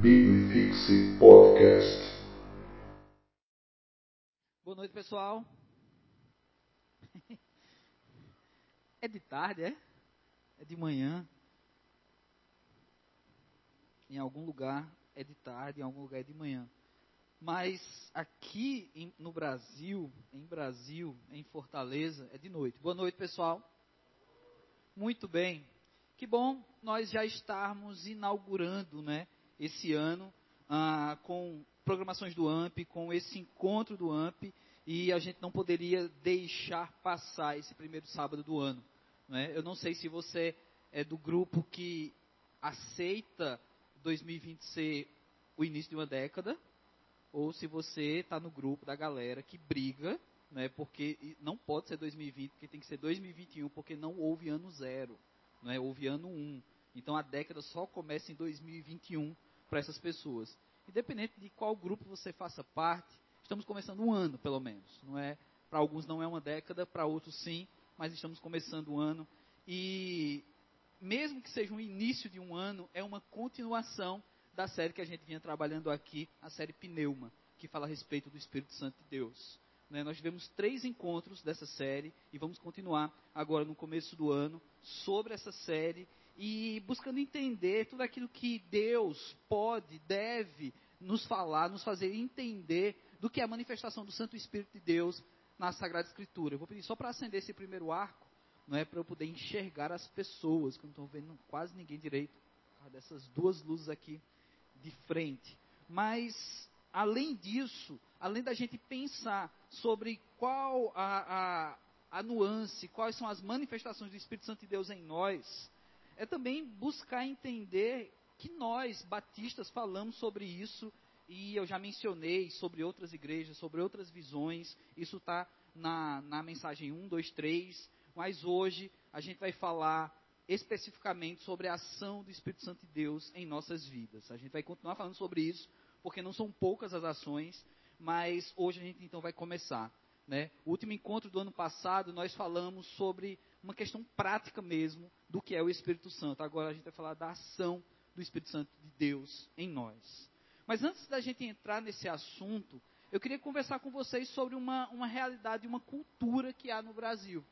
Bibifixe Podcast. Boa noite, pessoal. É de tarde, é? É de manhã. Em algum lugar é de tarde, em algum lugar é de manhã. Mas aqui em- no Brasil, em Brasil, em Fortaleza, é de noite. Boa noite, pessoal. Muito bem. Que bom nós já estarmos inaugurando, né, esse ano ah, com programações do AMP, com esse encontro do AMP, e a gente não poderia deixar passar esse primeiro sábado do ano. né? Eu não sei se você é do grupo que aceita 2020 ser o início de uma década, ou se você está no grupo da galera que briga, né, porque não pode ser 2020, porque tem que ser 2021, porque não houve ano zero, né, houve ano um. Então a década só começa em 2021 para essas pessoas. Independente de qual grupo você faça parte, estamos começando um ano, pelo menos. Não é para alguns não é uma década, para outros sim, mas estamos começando o ano e mesmo que seja um início de um ano, é uma continuação da série que a gente vinha trabalhando aqui, a série Pneuma, que fala a respeito do Espírito Santo de Deus. Né, nós tivemos três encontros dessa série e vamos continuar agora no começo do ano sobre essa série e buscando entender tudo aquilo que Deus pode, deve nos falar, nos fazer entender do que é a manifestação do Santo Espírito de Deus na Sagrada Escritura. Eu vou pedir só para acender esse primeiro arco, não é para eu poder enxergar as pessoas, que eu não estou vendo quase ninguém direito, dessas duas luzes aqui de frente. Mas, além disso, além da gente pensar sobre qual a, a, a nuance, quais são as manifestações do Espírito Santo de Deus em nós, é também buscar entender que nós, batistas, falamos sobre isso, e eu já mencionei sobre outras igrejas, sobre outras visões, isso está na, na mensagem 1, 2, 3, mas hoje a gente vai falar especificamente sobre a ação do Espírito Santo de Deus em nossas vidas. A gente vai continuar falando sobre isso, porque não são poucas as ações, mas hoje a gente então vai começar. Né? O último encontro do ano passado, nós falamos sobre uma questão prática mesmo do que é o Espírito Santo. Agora a gente vai falar da ação do Espírito Santo de Deus em nós. Mas antes da gente entrar nesse assunto, eu queria conversar com vocês sobre uma, uma realidade, uma cultura que há no Brasil.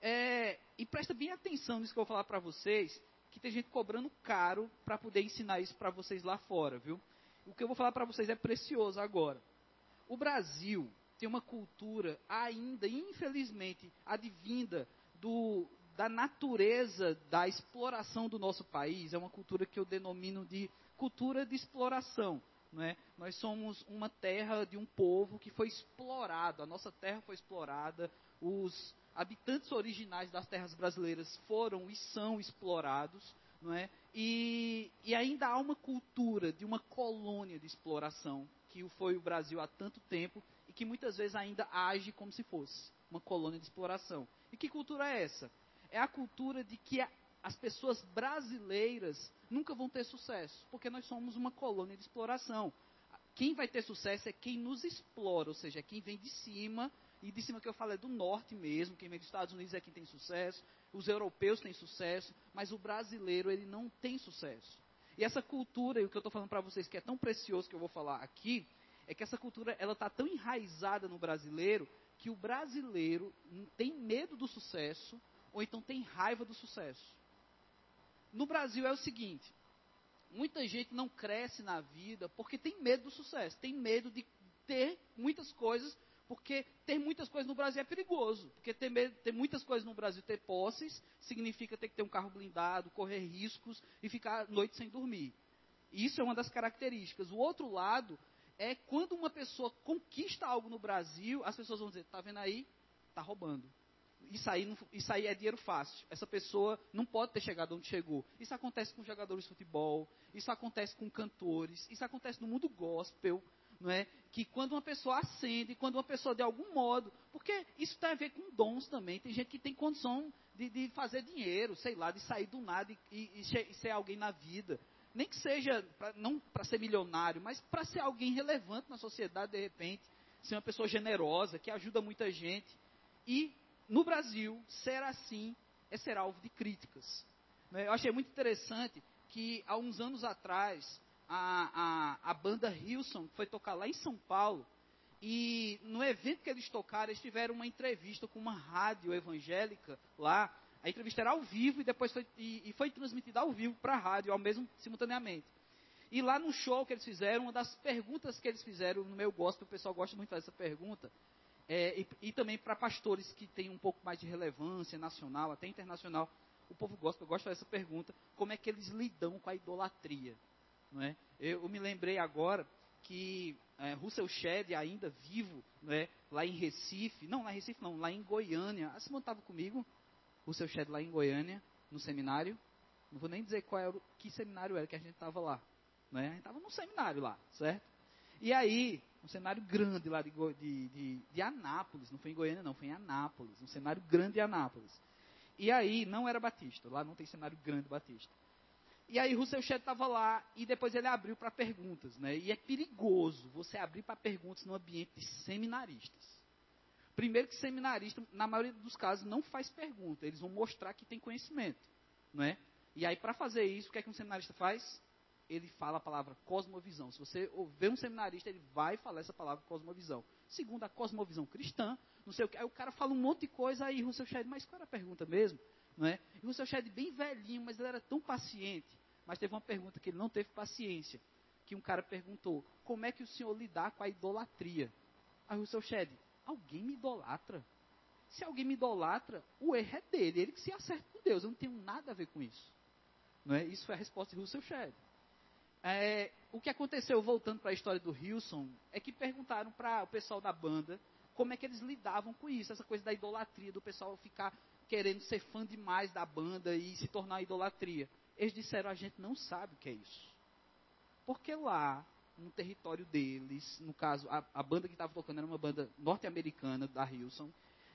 É, e presta bem atenção nisso que eu vou falar para vocês, que tem gente cobrando caro para poder ensinar isso para vocês lá fora, viu? O que eu vou falar para vocês é precioso agora. O Brasil tem uma cultura ainda, infelizmente, advinda do, da natureza da exploração do nosso país. É uma cultura que eu denomino de cultura de exploração. Não é? Nós somos uma terra de um povo que foi explorado, a nossa terra foi explorada, os habitantes originais das terras brasileiras foram e são explorados, não é? E, e ainda há uma cultura de uma colônia de exploração, que foi o Brasil há tanto tempo, e que muitas vezes ainda age como se fosse uma colônia de exploração. E que cultura é essa? É a cultura de que as pessoas brasileiras nunca vão ter sucesso, porque nós somos uma colônia de exploração. Quem vai ter sucesso é quem nos explora, ou seja, é quem vem de cima, e de cima que eu falo é do norte mesmo, quem vem dos Estados Unidos é quem tem sucesso, os europeus têm sucesso, mas o brasileiro ele não tem sucesso. E essa cultura, e o que eu estou falando para vocês que é tão precioso que eu vou falar aqui, é que essa cultura ela está tão enraizada no brasileiro que o brasileiro tem medo do sucesso ou então tem raiva do sucesso. No Brasil é o seguinte: muita gente não cresce na vida porque tem medo do sucesso, tem medo de ter muitas coisas, porque ter muitas coisas no Brasil é perigoso. Porque ter, medo, ter muitas coisas no Brasil, ter posses, significa ter que ter um carro blindado, correr riscos e ficar noite sem dormir. Isso é uma das características. O outro lado é quando uma pessoa conquista algo no Brasil, as pessoas vão dizer, tá vendo aí? Tá roubando. Isso aí, isso aí é dinheiro fácil. Essa pessoa não pode ter chegado onde chegou. Isso acontece com jogadores de futebol, isso acontece com cantores, isso acontece no mundo gospel, não é? Que quando uma pessoa acende, quando uma pessoa de algum modo, porque isso tem a ver com dons também. Tem gente que tem condição de, de fazer dinheiro, sei lá, de sair do nada e, e, e ser alguém na vida. Nem que seja, pra, não para ser milionário, mas para ser alguém relevante na sociedade, de repente. Ser uma pessoa generosa, que ajuda muita gente. E no Brasil, ser assim é ser alvo de críticas. Né? Eu achei muito interessante que há uns anos atrás a, a, a banda Hilson, foi tocar lá em São Paulo. E no evento que eles tocaram, eles tiveram uma entrevista com uma rádio evangélica lá. A entrevista era ao vivo e depois foi, e, e foi transmitida ao vivo para a rádio, ao mesmo simultaneamente. E lá no show que eles fizeram, uma das perguntas que eles fizeram no meu gospel, o pessoal gosta muito de fazer essa pergunta, é, e, e, também para pastores que têm um pouco mais de relevância nacional, até internacional, o povo gosta, gosta dessa pergunta, como é que eles lidam com a idolatria? Não é? eu, eu me lembrei agora que é, Russell Shedd, ainda vivo, né, lá em Recife, não, lá em Recife não, lá em Goiânia, a Simone estava comigo, Russell Shedd lá em Goiânia, no seminário, não vou nem dizer qual era, que seminário era que a gente estava lá, né, a gente estava num seminário lá, certo? E aí, um cenário grande lá de, de, de, de, Anápolis, não foi em Goiânia não, foi em Anápolis, um cenário grande de Anápolis. E aí, não era batista, lá não tem cenário grande batista. E aí Russell Shedd estava lá e depois ele abriu para perguntas, né? E é perigoso você abrir para perguntas no ambiente de seminaristas. Primeiro que seminarista, na maioria dos casos, não faz pergunta, eles vão mostrar que tem conhecimento, não é? E aí para fazer isso, o que é que um seminarista faz? ele fala a palavra cosmovisão. Se você ver um seminarista, ele vai falar essa palavra cosmovisão. Segundo a cosmovisão cristã, não sei o que. Aí o cara fala um monte de coisa, aí Russell Shedd, mas qual era a pergunta mesmo? Não é? E Russell Shedd bem velhinho, mas ele era tão paciente. Mas teve uma pergunta que ele não teve paciência. Que um cara perguntou, como é que o senhor lidar com a idolatria? Aí Russell Shedd, alguém me idolatra? Se alguém me idolatra, o erro é dele, ele que se acerta com Deus. Eu não tenho nada a ver com isso. Não é? Isso foi a resposta de Russell Shedd. É, o que aconteceu, voltando para a história do Hilson, é que perguntaram para o pessoal da banda como é que eles lidavam com isso, essa coisa da idolatria, do pessoal ficar querendo ser fã demais da banda e se tornar idolatria. Eles disseram, a gente não sabe o que é isso. Porque lá, no território deles, no caso, a, a banda que estava tocando era uma banda norte-americana, da Hilson,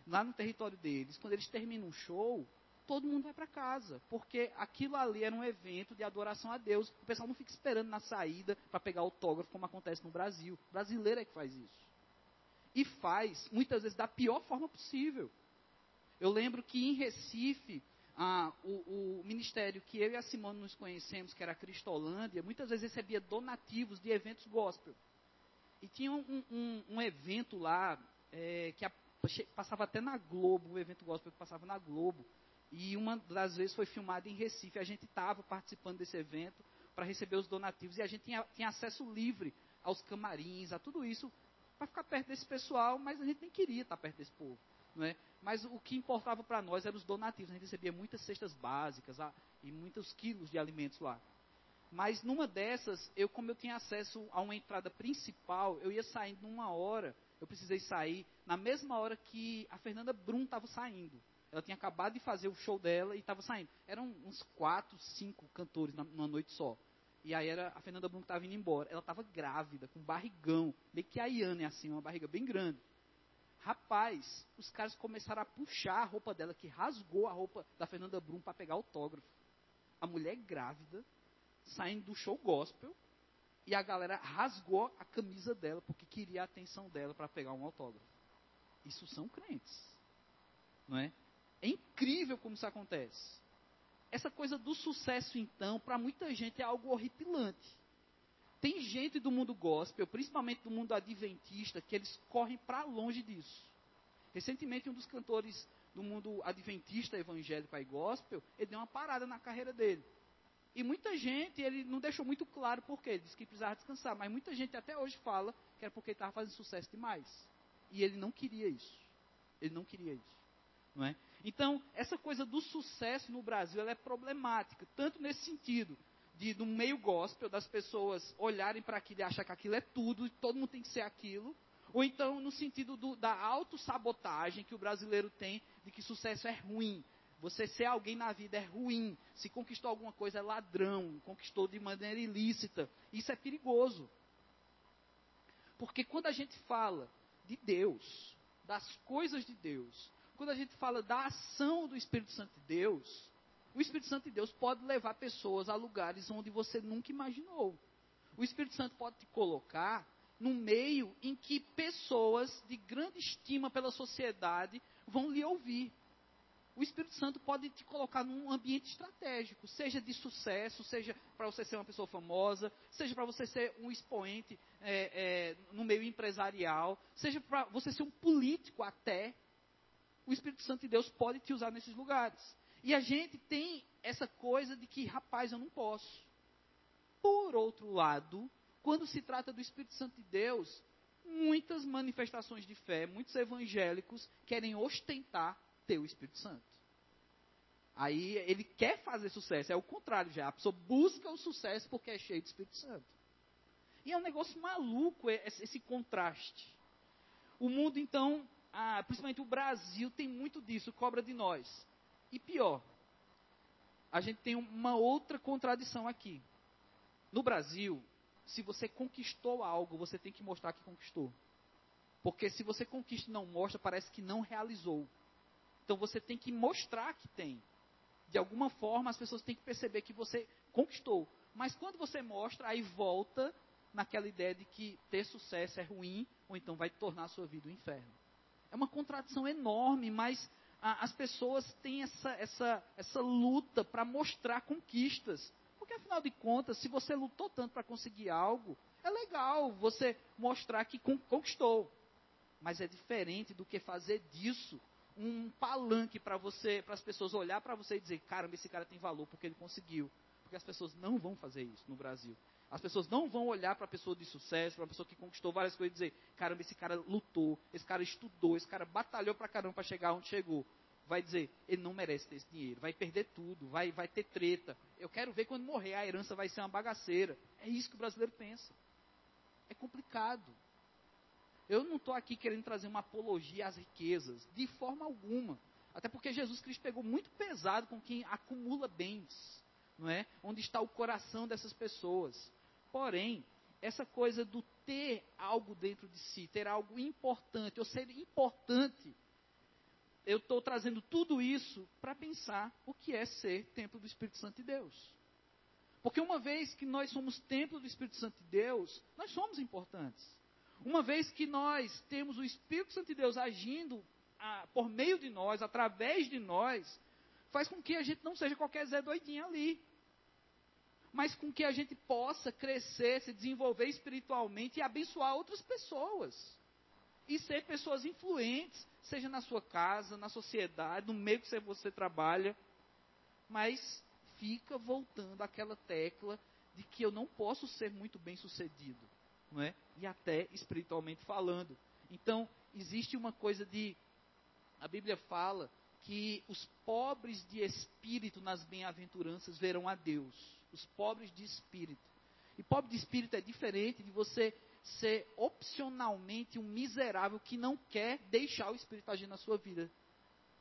lá no território deles, quando eles terminam um show, todo mundo vai para casa, porque aquilo ali era um evento de adoração a Deus. O pessoal não fica esperando na saída para pegar autógrafo, como acontece no Brasil. O brasileiro é que faz isso. E faz, muitas vezes, da pior forma possível. Eu lembro que em Recife, o, o, ministério que eu e a Simone nos conhecemos, que era a Cristolândia, muitas vezes recebia donativos de eventos gospel. E tinha um, um, um evento lá, é, que a, passava até na Globo, um evento gospel que passava na Globo, e uma das vezes foi filmada em Recife. A gente estava participando desse evento para receber os donativos e a gente tinha, tinha acesso livre aos camarins, a tudo isso, para ficar perto desse pessoal, mas a gente nem queria estar perto desse povo. Não é? Mas o que importava para nós eram os donativos. A gente recebia muitas cestas básicas e muitos quilos de alimentos lá. Mas numa dessas, eu como eu tinha acesso a uma entrada principal, eu ia saindo numa hora, eu precisei sair na mesma hora que a Fernanda Brum estava saindo. Ela tinha acabado de fazer o show dela e estava saindo. Eram uns quatro, cinco cantores numa noite só. E aí era a Fernanda Brum que estava indo embora. Ela estava grávida, com barrigão. Meio que a Iane, assim, uma barriga bem grande. Rapaz, os caras começaram a puxar a roupa dela, que rasgou a roupa da Fernanda Brum para pegar autógrafo. A mulher grávida, saindo do show gospel, e a galera rasgou a camisa dela, porque queria a atenção dela para pegar um autógrafo. Isso são crentes. Não é? É incrível como isso acontece. Essa coisa do sucesso, então, para muita gente é algo horripilante. Tem gente do mundo gospel, principalmente do mundo adventista, que eles correm para longe disso. Recentemente, um dos cantores do mundo adventista, evangélico e gospel, ele deu uma parada na carreira dele. E muita gente, ele não deixou muito claro por quê, disse que precisava descansar, mas muita gente até hoje fala que era porque ele estava fazendo sucesso demais. E ele não queria isso. Ele não queria isso. Não é? Então, essa coisa do sucesso no Brasil é problemática, tanto nesse sentido, de no meio gospel, das pessoas olharem para aquilo e achar que aquilo é tudo, e todo mundo tem que ser aquilo, ou então no sentido do, da autossabotagem que o brasileiro tem de que sucesso é ruim. Você ser alguém na vida é ruim. Se conquistou alguma coisa é ladrão, conquistou de maneira ilícita. Isso é perigoso. Porque quando a gente fala de Deus, das coisas de Deus, quando a gente fala da ação do Espírito Santo de Deus, o Espírito Santo de Deus pode levar pessoas a lugares onde você nunca imaginou. O Espírito Santo pode te colocar no meio em que pessoas de grande estima pela sociedade vão lhe ouvir. o Espírito Santo pode te colocar num ambiente estratégico, seja de sucesso, seja para você ser uma pessoa famosa, seja para você ser um expoente é, é, no meio empresarial, seja para você ser um político até. O Espírito Santo de Deus pode te usar nesses lugares. E a gente tem essa coisa de que, rapaz, eu não posso. Por outro lado, quando se trata do Espírito Santo de Deus, muitas manifestações de fé, muitos evangélicos querem ostentar ter o Espírito Santo. Aí ele quer fazer sucesso, é o contrário já. A pessoa busca o sucesso porque é cheio do Espírito Santo. E é um negócio maluco esse contraste. O mundo, então, ah, principalmente o Brasil, tem muito disso, cobra de nós. E pior, a gente tem uma outra contradição aqui. No Brasil, se você conquistou algo, você tem que mostrar que conquistou. Porque se você conquista e não mostra, parece que não realizou. Então você tem que mostrar que tem. De alguma forma as pessoas têm que perceber que você conquistou. Mas quando você mostra, aí volta naquela ideia de que ter sucesso é ruim, ou então vai tornar a sua vida um inferno. É uma contradição enorme, mas as pessoas têm essa, essa, essa luta para mostrar conquistas. Porque afinal de contas, se você lutou tanto para conseguir algo, é legal você mostrar que conquistou. Mas é diferente do que fazer disso um palanque para você, para as pessoas olhar para você e dizer, caramba, esse cara tem valor porque ele conseguiu. Porque as pessoas não vão fazer isso no Brasil. As pessoas não vão olhar para a pessoa de sucesso, para a pessoa que conquistou várias coisas e dizer, caramba, esse cara lutou, esse cara estudou, esse cara batalhou para caramba para chegar onde chegou. Vai dizer, ele não merece ter esse dinheiro, vai perder tudo, vai, vai ter treta. Eu quero ver quando morrer, a herança vai ser uma bagaceira. É isso que o brasileiro pensa. É complicado. Eu não estou aqui querendo trazer uma apologia às riquezas, de forma alguma. Até porque Jesus Cristo pegou muito pesado com quem acumula bens, não é? Onde está o coração dessas pessoas. Porém, essa coisa do ter algo dentro de si, ter algo importante, ou ser importante, eu estou trazendo tudo isso para pensar o que é ser templo do Espírito Santo de Deus. Porque uma vez que nós somos templo do Espírito Santo de Deus, nós somos importantes. Uma vez que nós temos o Espírito Santo de Deus agindo ah, por meio de nós, através de nós, faz com que a gente não seja qualquer Zé doidinho ali. Mas com que a gente possa crescer, se desenvolver espiritualmente e abençoar outras pessoas. E ser pessoas influentes, seja na sua casa, na sociedade, no meio que você trabalha. Mas fica voltando àquela tecla de que eu não posso ser muito bem sucedido não é? E até espiritualmente falando. Então, existe uma coisa de a Bíblia fala que os pobres de espírito nas bem-aventuranças verão a Deus. Os pobres de espírito. E pobre de espírito é diferente de você ser opcionalmente um miserável que não quer deixar o espírito agir na sua vida.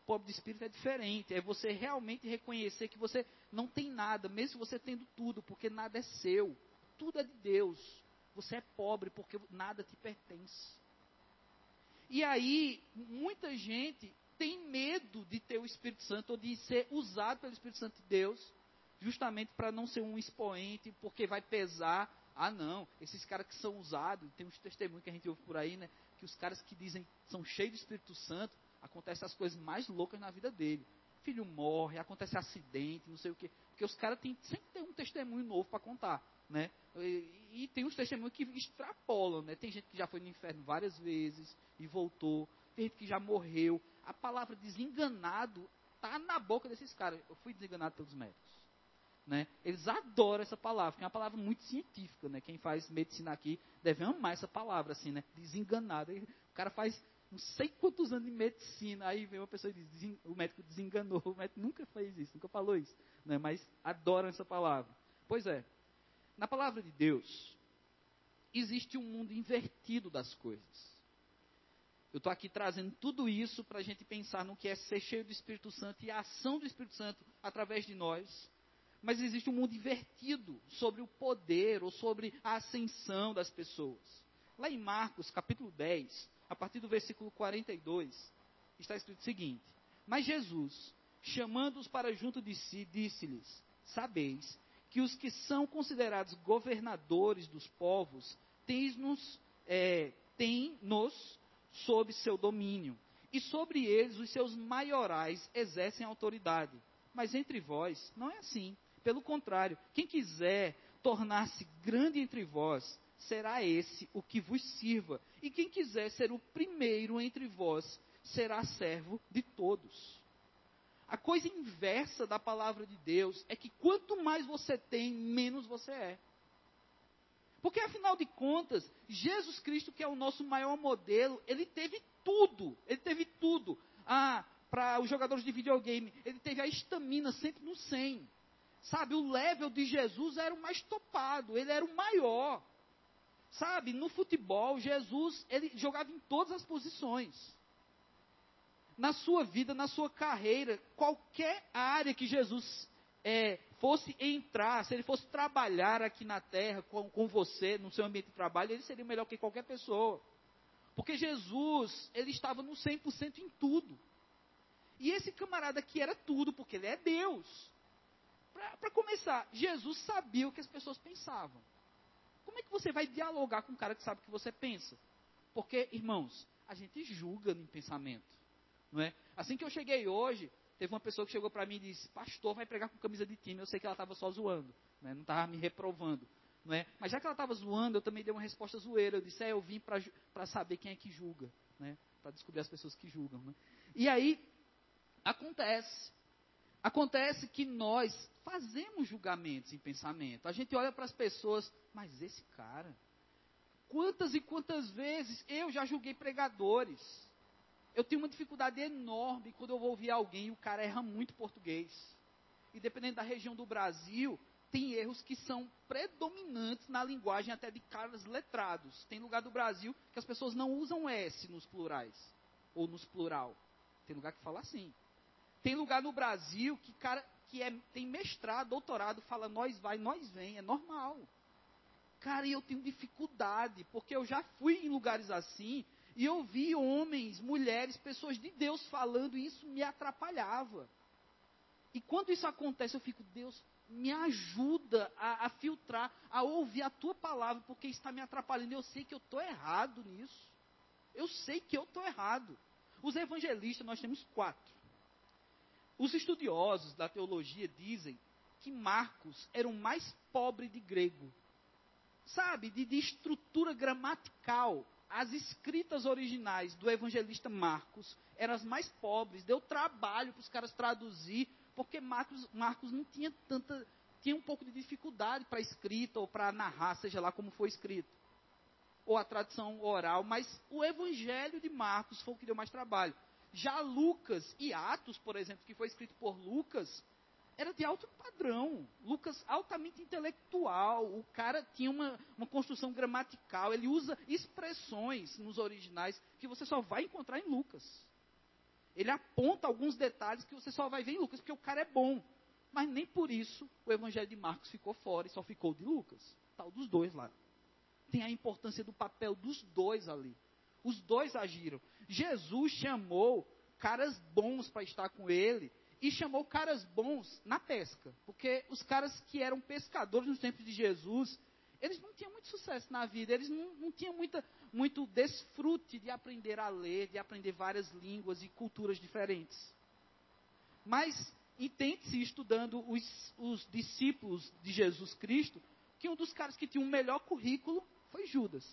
Pobre de espírito é diferente. É você realmente reconhecer que você não tem nada, mesmo você tendo tudo, porque nada é seu. Tudo é de Deus. Você é pobre porque nada te pertence. E aí, muita gente tem medo de ter o Espírito Santo ou de ser usado pelo Espírito Santo de Deus, justamente para não ser um expoente, porque vai pesar. Ah, não, esses caras que são usados, tem uns testemunhos que a gente ouve por aí, né? Que os caras que dizem são cheios do Espírito Santo, acontecem as coisas mais loucas na vida dele. Filho morre, acontece acidente, não sei o quê. Porque os caras sempre tem um testemunho novo para contar né? E, e, tem os testemunhos que extrapolam, né? Tem gente que já foi no inferno várias vezes e voltou. Tem gente que já morreu. A palavra desenganado tá na boca desses caras. Eu fui desenganado pelos médicos, né? Eles adoram essa palavra, que é uma palavra muito científica, né? Quem faz medicina aqui deve amar essa palavra, assim, né? Desenganado. O cara faz não sei quantos anos de medicina, aí vem uma pessoa e diz, o médico desenganou, o médico nunca fez isso, nunca falou isso, né? Mas adoram essa palavra. Pois é, na palavra de Deus, existe um mundo invertido das coisas. Eu estou aqui trazendo tudo isso para a gente pensar no que é ser cheio do Espírito Santo e a ação do Espírito Santo através de nós. Mas existe um mundo invertido sobre o poder ou sobre a ascensão das pessoas. Lá em Marcos, capítulo 10, a partir do versículo 42, está escrito o seguinte: Mas Jesus, chamando-os para junto de si, disse-lhes: Sabeis que os que são considerados governadores dos povos têm-nos é, têm sob seu domínio, e sobre eles os seus maiorais exercem autoridade. Mas entre vós não é assim. Pelo contrário, quem quiser tornar-se grande entre vós, será esse o que vos sirva. E quem quiser ser o primeiro entre vós, será servo de todos. A coisa inversa da palavra de Deus é que quanto mais você tem, menos você é. Porque afinal de contas, Jesus Cristo, que é o nosso maior modelo, ele teve tudo. Ele teve tudo. Ah, para os jogadores de videogame, ele teve a estamina sempre no 100. Sabe, o level de Jesus era o mais topado, ele era o maior. Sabe, no futebol, Jesus, ele jogava em todas as posições. Na sua vida, na sua carreira, qualquer área que Jesus é, fosse entrar, se ele fosse trabalhar aqui na terra com, com você, no seu ambiente de trabalho, ele seria melhor que qualquer pessoa. Porque Jesus, ele estava no 100% em tudo. E esse camarada aqui era tudo, porque ele é Deus. Para começar, Jesus sabia o que as pessoas pensavam. Como é que você vai dialogar com um cara que sabe o que você pensa? Porque, irmãos, a gente julga em pensamento. Não é? Assim que eu cheguei hoje, teve uma pessoa que chegou para mim e disse: Pastor, vai pregar com camisa de time. Eu sei que ela estava só zoando, né? não estava me reprovando. Não é? Mas já que ela estava zoando, eu também dei uma resposta zoeira. Eu disse: É, eu vim para saber quem é que julga, né? para descobrir as pessoas que julgam. Né? E aí, acontece. Acontece que nós fazemos julgamentos em pensamento. A gente olha para as pessoas, mas esse cara, quantas e quantas vezes eu já julguei pregadores. Eu tenho uma dificuldade enorme quando eu vou ouvir alguém e o cara erra muito português. E dependendo da região do Brasil, tem erros que são predominantes na linguagem até de caras letrados. Tem lugar do Brasil que as pessoas não usam S nos plurais ou nos plural. Tem lugar que fala assim. Tem lugar no Brasil que cara que é, tem mestrado, doutorado, fala nós vai, nós vem, é normal. Cara, eu tenho dificuldade, porque eu já fui em lugares assim e eu vi homens, mulheres, pessoas de Deus falando e isso me atrapalhava. E quando isso acontece, eu fico, Deus, me ajuda a, a filtrar, a ouvir a tua palavra, porque está me atrapalhando. Eu sei que eu estou errado nisso. Eu sei que eu estou errado. Os evangelistas, nós temos quatro. Os estudiosos da teologia dizem que Marcos era o mais pobre de grego. Sabe, de, de estrutura gramatical. As escritas originais do evangelista Marcos eram as mais pobres. Deu trabalho para os caras traduzir, porque Marcos, Marcos não tinha tanta. tinha um pouco de dificuldade para a escrita ou para narrar, seja lá como foi escrito. Ou a tradição oral, mas o evangelho de Marcos foi o que deu mais trabalho. Já Lucas e Atos, por exemplo, que foi escrito por Lucas, era de alto padrão. Lucas altamente intelectual. O cara tinha uma, uma construção gramatical. Ele usa expressões nos originais que você só vai encontrar em Lucas. Ele aponta alguns detalhes que você só vai ver em Lucas, porque o cara é bom. Mas nem por isso o evangelho de Marcos ficou fora e só ficou de Lucas. Tal dos dois lá. Tem a importância do papel dos dois ali. Os dois agiram. Jesus chamou caras bons para estar com ele e chamou caras bons na pesca. Porque os caras que eram pescadores nos tempos de Jesus, eles não tinham muito sucesso na vida, eles não, não tinham muita, muito desfrute de aprender a ler, de aprender várias línguas e culturas diferentes. Mas entende-se, estudando os, os discípulos de Jesus Cristo, que um dos caras que tinha um melhor currículo foi Judas.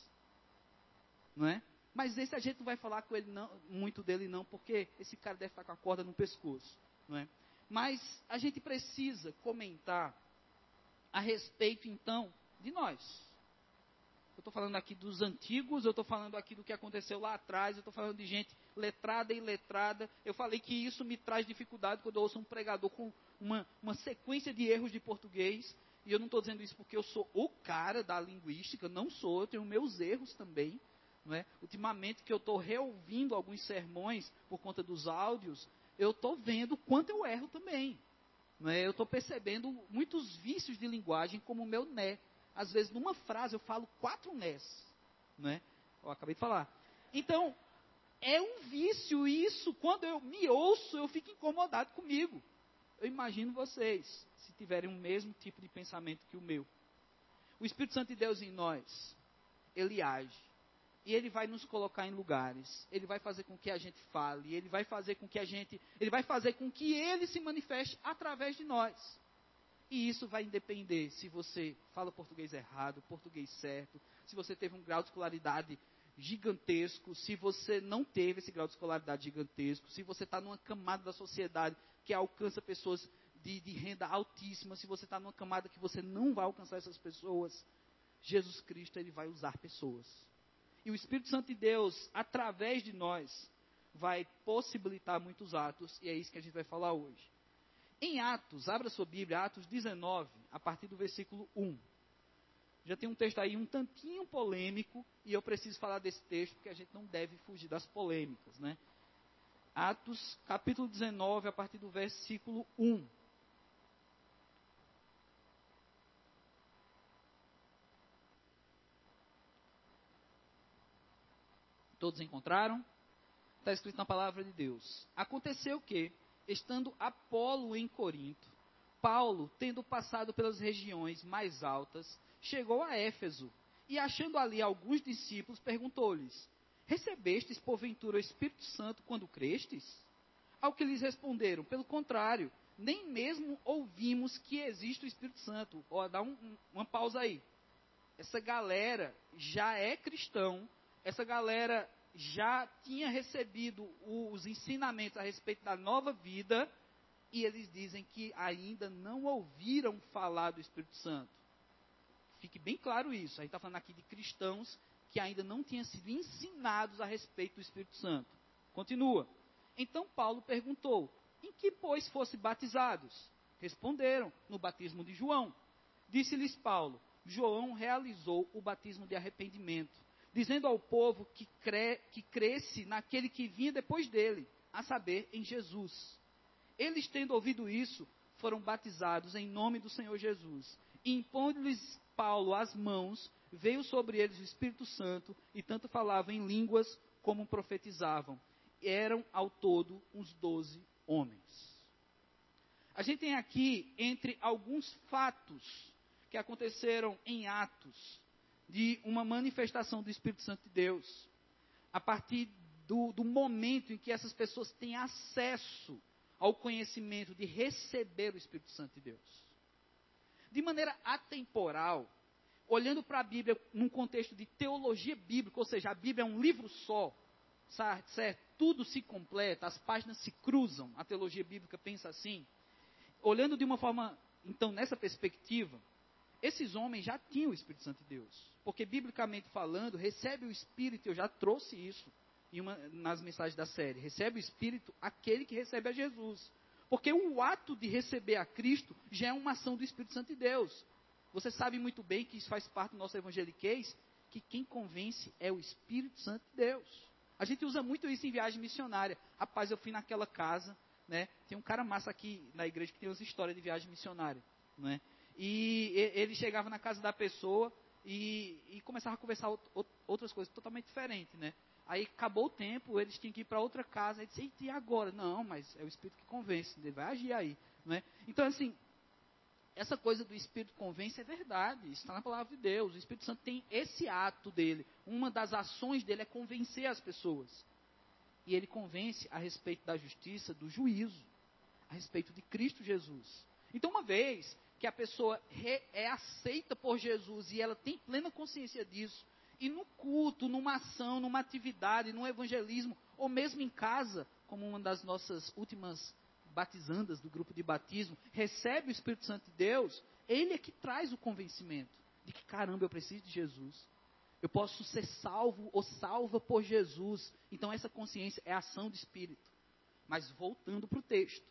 Não é? Mas esse a gente não vai falar com ele não, muito dele não, porque esse cara deve estar com a corda no pescoço, não é? Mas a gente precisa comentar a respeito então de nós. Eu estou falando aqui dos antigos, eu estou falando aqui do que aconteceu lá atrás, eu estou falando de gente letrada e letrada. Eu falei que isso me traz dificuldade quando eu ouço um pregador com uma, uma sequência de erros de português. E eu não estou dizendo isso porque eu sou o cara da linguística, não sou, eu tenho meus erros também. Não é? Ultimamente que eu estou reouvindo alguns sermões por conta dos áudios, eu estou vendo quanto eu erro também. Não é? Eu estou percebendo muitos vícios de linguagem como o meu né. Às vezes, numa frase, eu falo quatro nés. Não é? Eu acabei de falar. Então, é um vício isso. Quando eu me ouço, eu fico incomodado comigo. Eu imagino vocês, se tiverem o mesmo tipo de pensamento que o meu. O Espírito Santo de Deus em nós, ele age e ele vai nos colocar em lugares. Ele vai fazer com que a gente fale, ele vai fazer com que a gente, ele vai fazer com que ele se manifeste através de nós. E isso vai depender se você fala português errado, português certo, se você teve um grau de escolaridade gigantesco, se você não teve esse grau de escolaridade gigantesco, se você está numa camada da sociedade que alcança pessoas de, de renda altíssima, se você está numa camada que você não vai alcançar essas pessoas, Jesus Cristo ele vai usar pessoas. E o Espírito Santo de Deus, através de nós, vai possibilitar muitos atos, e é isso que a gente vai falar hoje. Em Atos, abra sua Bíblia, Atos 19, a partir do versículo 1. Já tem um texto aí um tantinho polêmico, e eu preciso falar desse texto, porque a gente não deve fugir das polêmicas, né? Atos, capítulo 19, a partir do versículo 1. Todos encontraram? Está escrito na palavra de Deus. Aconteceu que, estando Apolo em Corinto, Paulo, tendo passado pelas regiões mais altas, chegou a Éfeso e, achando ali alguns discípulos, perguntou-lhes: Recebestes porventura o Espírito Santo quando crestes? Ao que lhes responderam: Pelo contrário, nem mesmo ouvimos que existe o Espírito Santo. Ó, dá um, um, uma pausa aí. Essa galera já é cristão, essa galera já tinha recebido os ensinamentos a respeito da nova vida e eles dizem que ainda não ouviram falar do Espírito Santo. Fique bem claro isso. A gente está falando aqui de cristãos que ainda não tinham sido ensinados a respeito do Espírito Santo. Continua. Então Paulo perguntou: Em que, pois, fosse batizados? Responderam: No batismo de João. Disse-lhes Paulo: João realizou o batismo de arrependimento dizendo ao povo que, cre, que cresce naquele que vinha depois dele, a saber, em Jesus. Eles, tendo ouvido isso, foram batizados em nome do Senhor Jesus. E impondo-lhes Paulo as mãos, veio sobre eles o Espírito Santo, e tanto falavam em línguas como profetizavam. Eram ao todo uns doze homens. A gente tem aqui, entre alguns fatos que aconteceram em Atos, de uma manifestação do Espírito Santo de Deus. A partir do, do momento em que essas pessoas têm acesso ao conhecimento de receber o Espírito Santo de Deus. De maneira atemporal, olhando para a Bíblia num contexto de teologia bíblica, ou seja, a Bíblia é um livro só, certo? Tudo se completa, as páginas se cruzam, a teologia bíblica pensa assim. Olhando de uma forma, então, nessa perspectiva, esses homens já tinham o Espírito Santo de Deus. Porque, biblicamente falando, recebe o Espírito, eu já trouxe isso uma, nas mensagens da série. Recebe o Espírito aquele que recebe a Jesus. Porque o ato de receber a Cristo já é uma ação do Espírito Santo de Deus. Você sabe muito bem que isso faz parte do nosso evangeliquez, que quem convence é o Espírito Santo de Deus. A gente usa muito isso em viagem missionária. Rapaz, eu fui naquela casa, né? Tem um cara massa aqui na igreja que tem umas histórias de viagem missionária, né? E ele chegava na casa da pessoa e, e começava a conversar outras coisas totalmente diferentes, né? Aí acabou o tempo, eles tinham que ir para outra casa. Ele disse, e agora? Não, mas é o Espírito que convence, ele vai agir aí. Né? Então, assim, essa coisa do Espírito convence é verdade, está na palavra de Deus. O Espírito Santo tem esse ato dele. Uma das ações dele é convencer as pessoas. E ele convence a respeito da justiça, do juízo, a respeito de Cristo Jesus. Então, uma vez que a pessoa é aceita por Jesus e ela tem plena consciência disso, e no culto, numa ação, numa atividade, num evangelismo, ou mesmo em casa, como uma das nossas últimas batizandas do grupo de batismo, recebe o Espírito Santo de Deus, ele é que traz o convencimento de que, caramba, eu preciso de Jesus. Eu posso ser salvo ou salva por Jesus. Então, essa consciência é ação do Espírito. Mas voltando para o texto.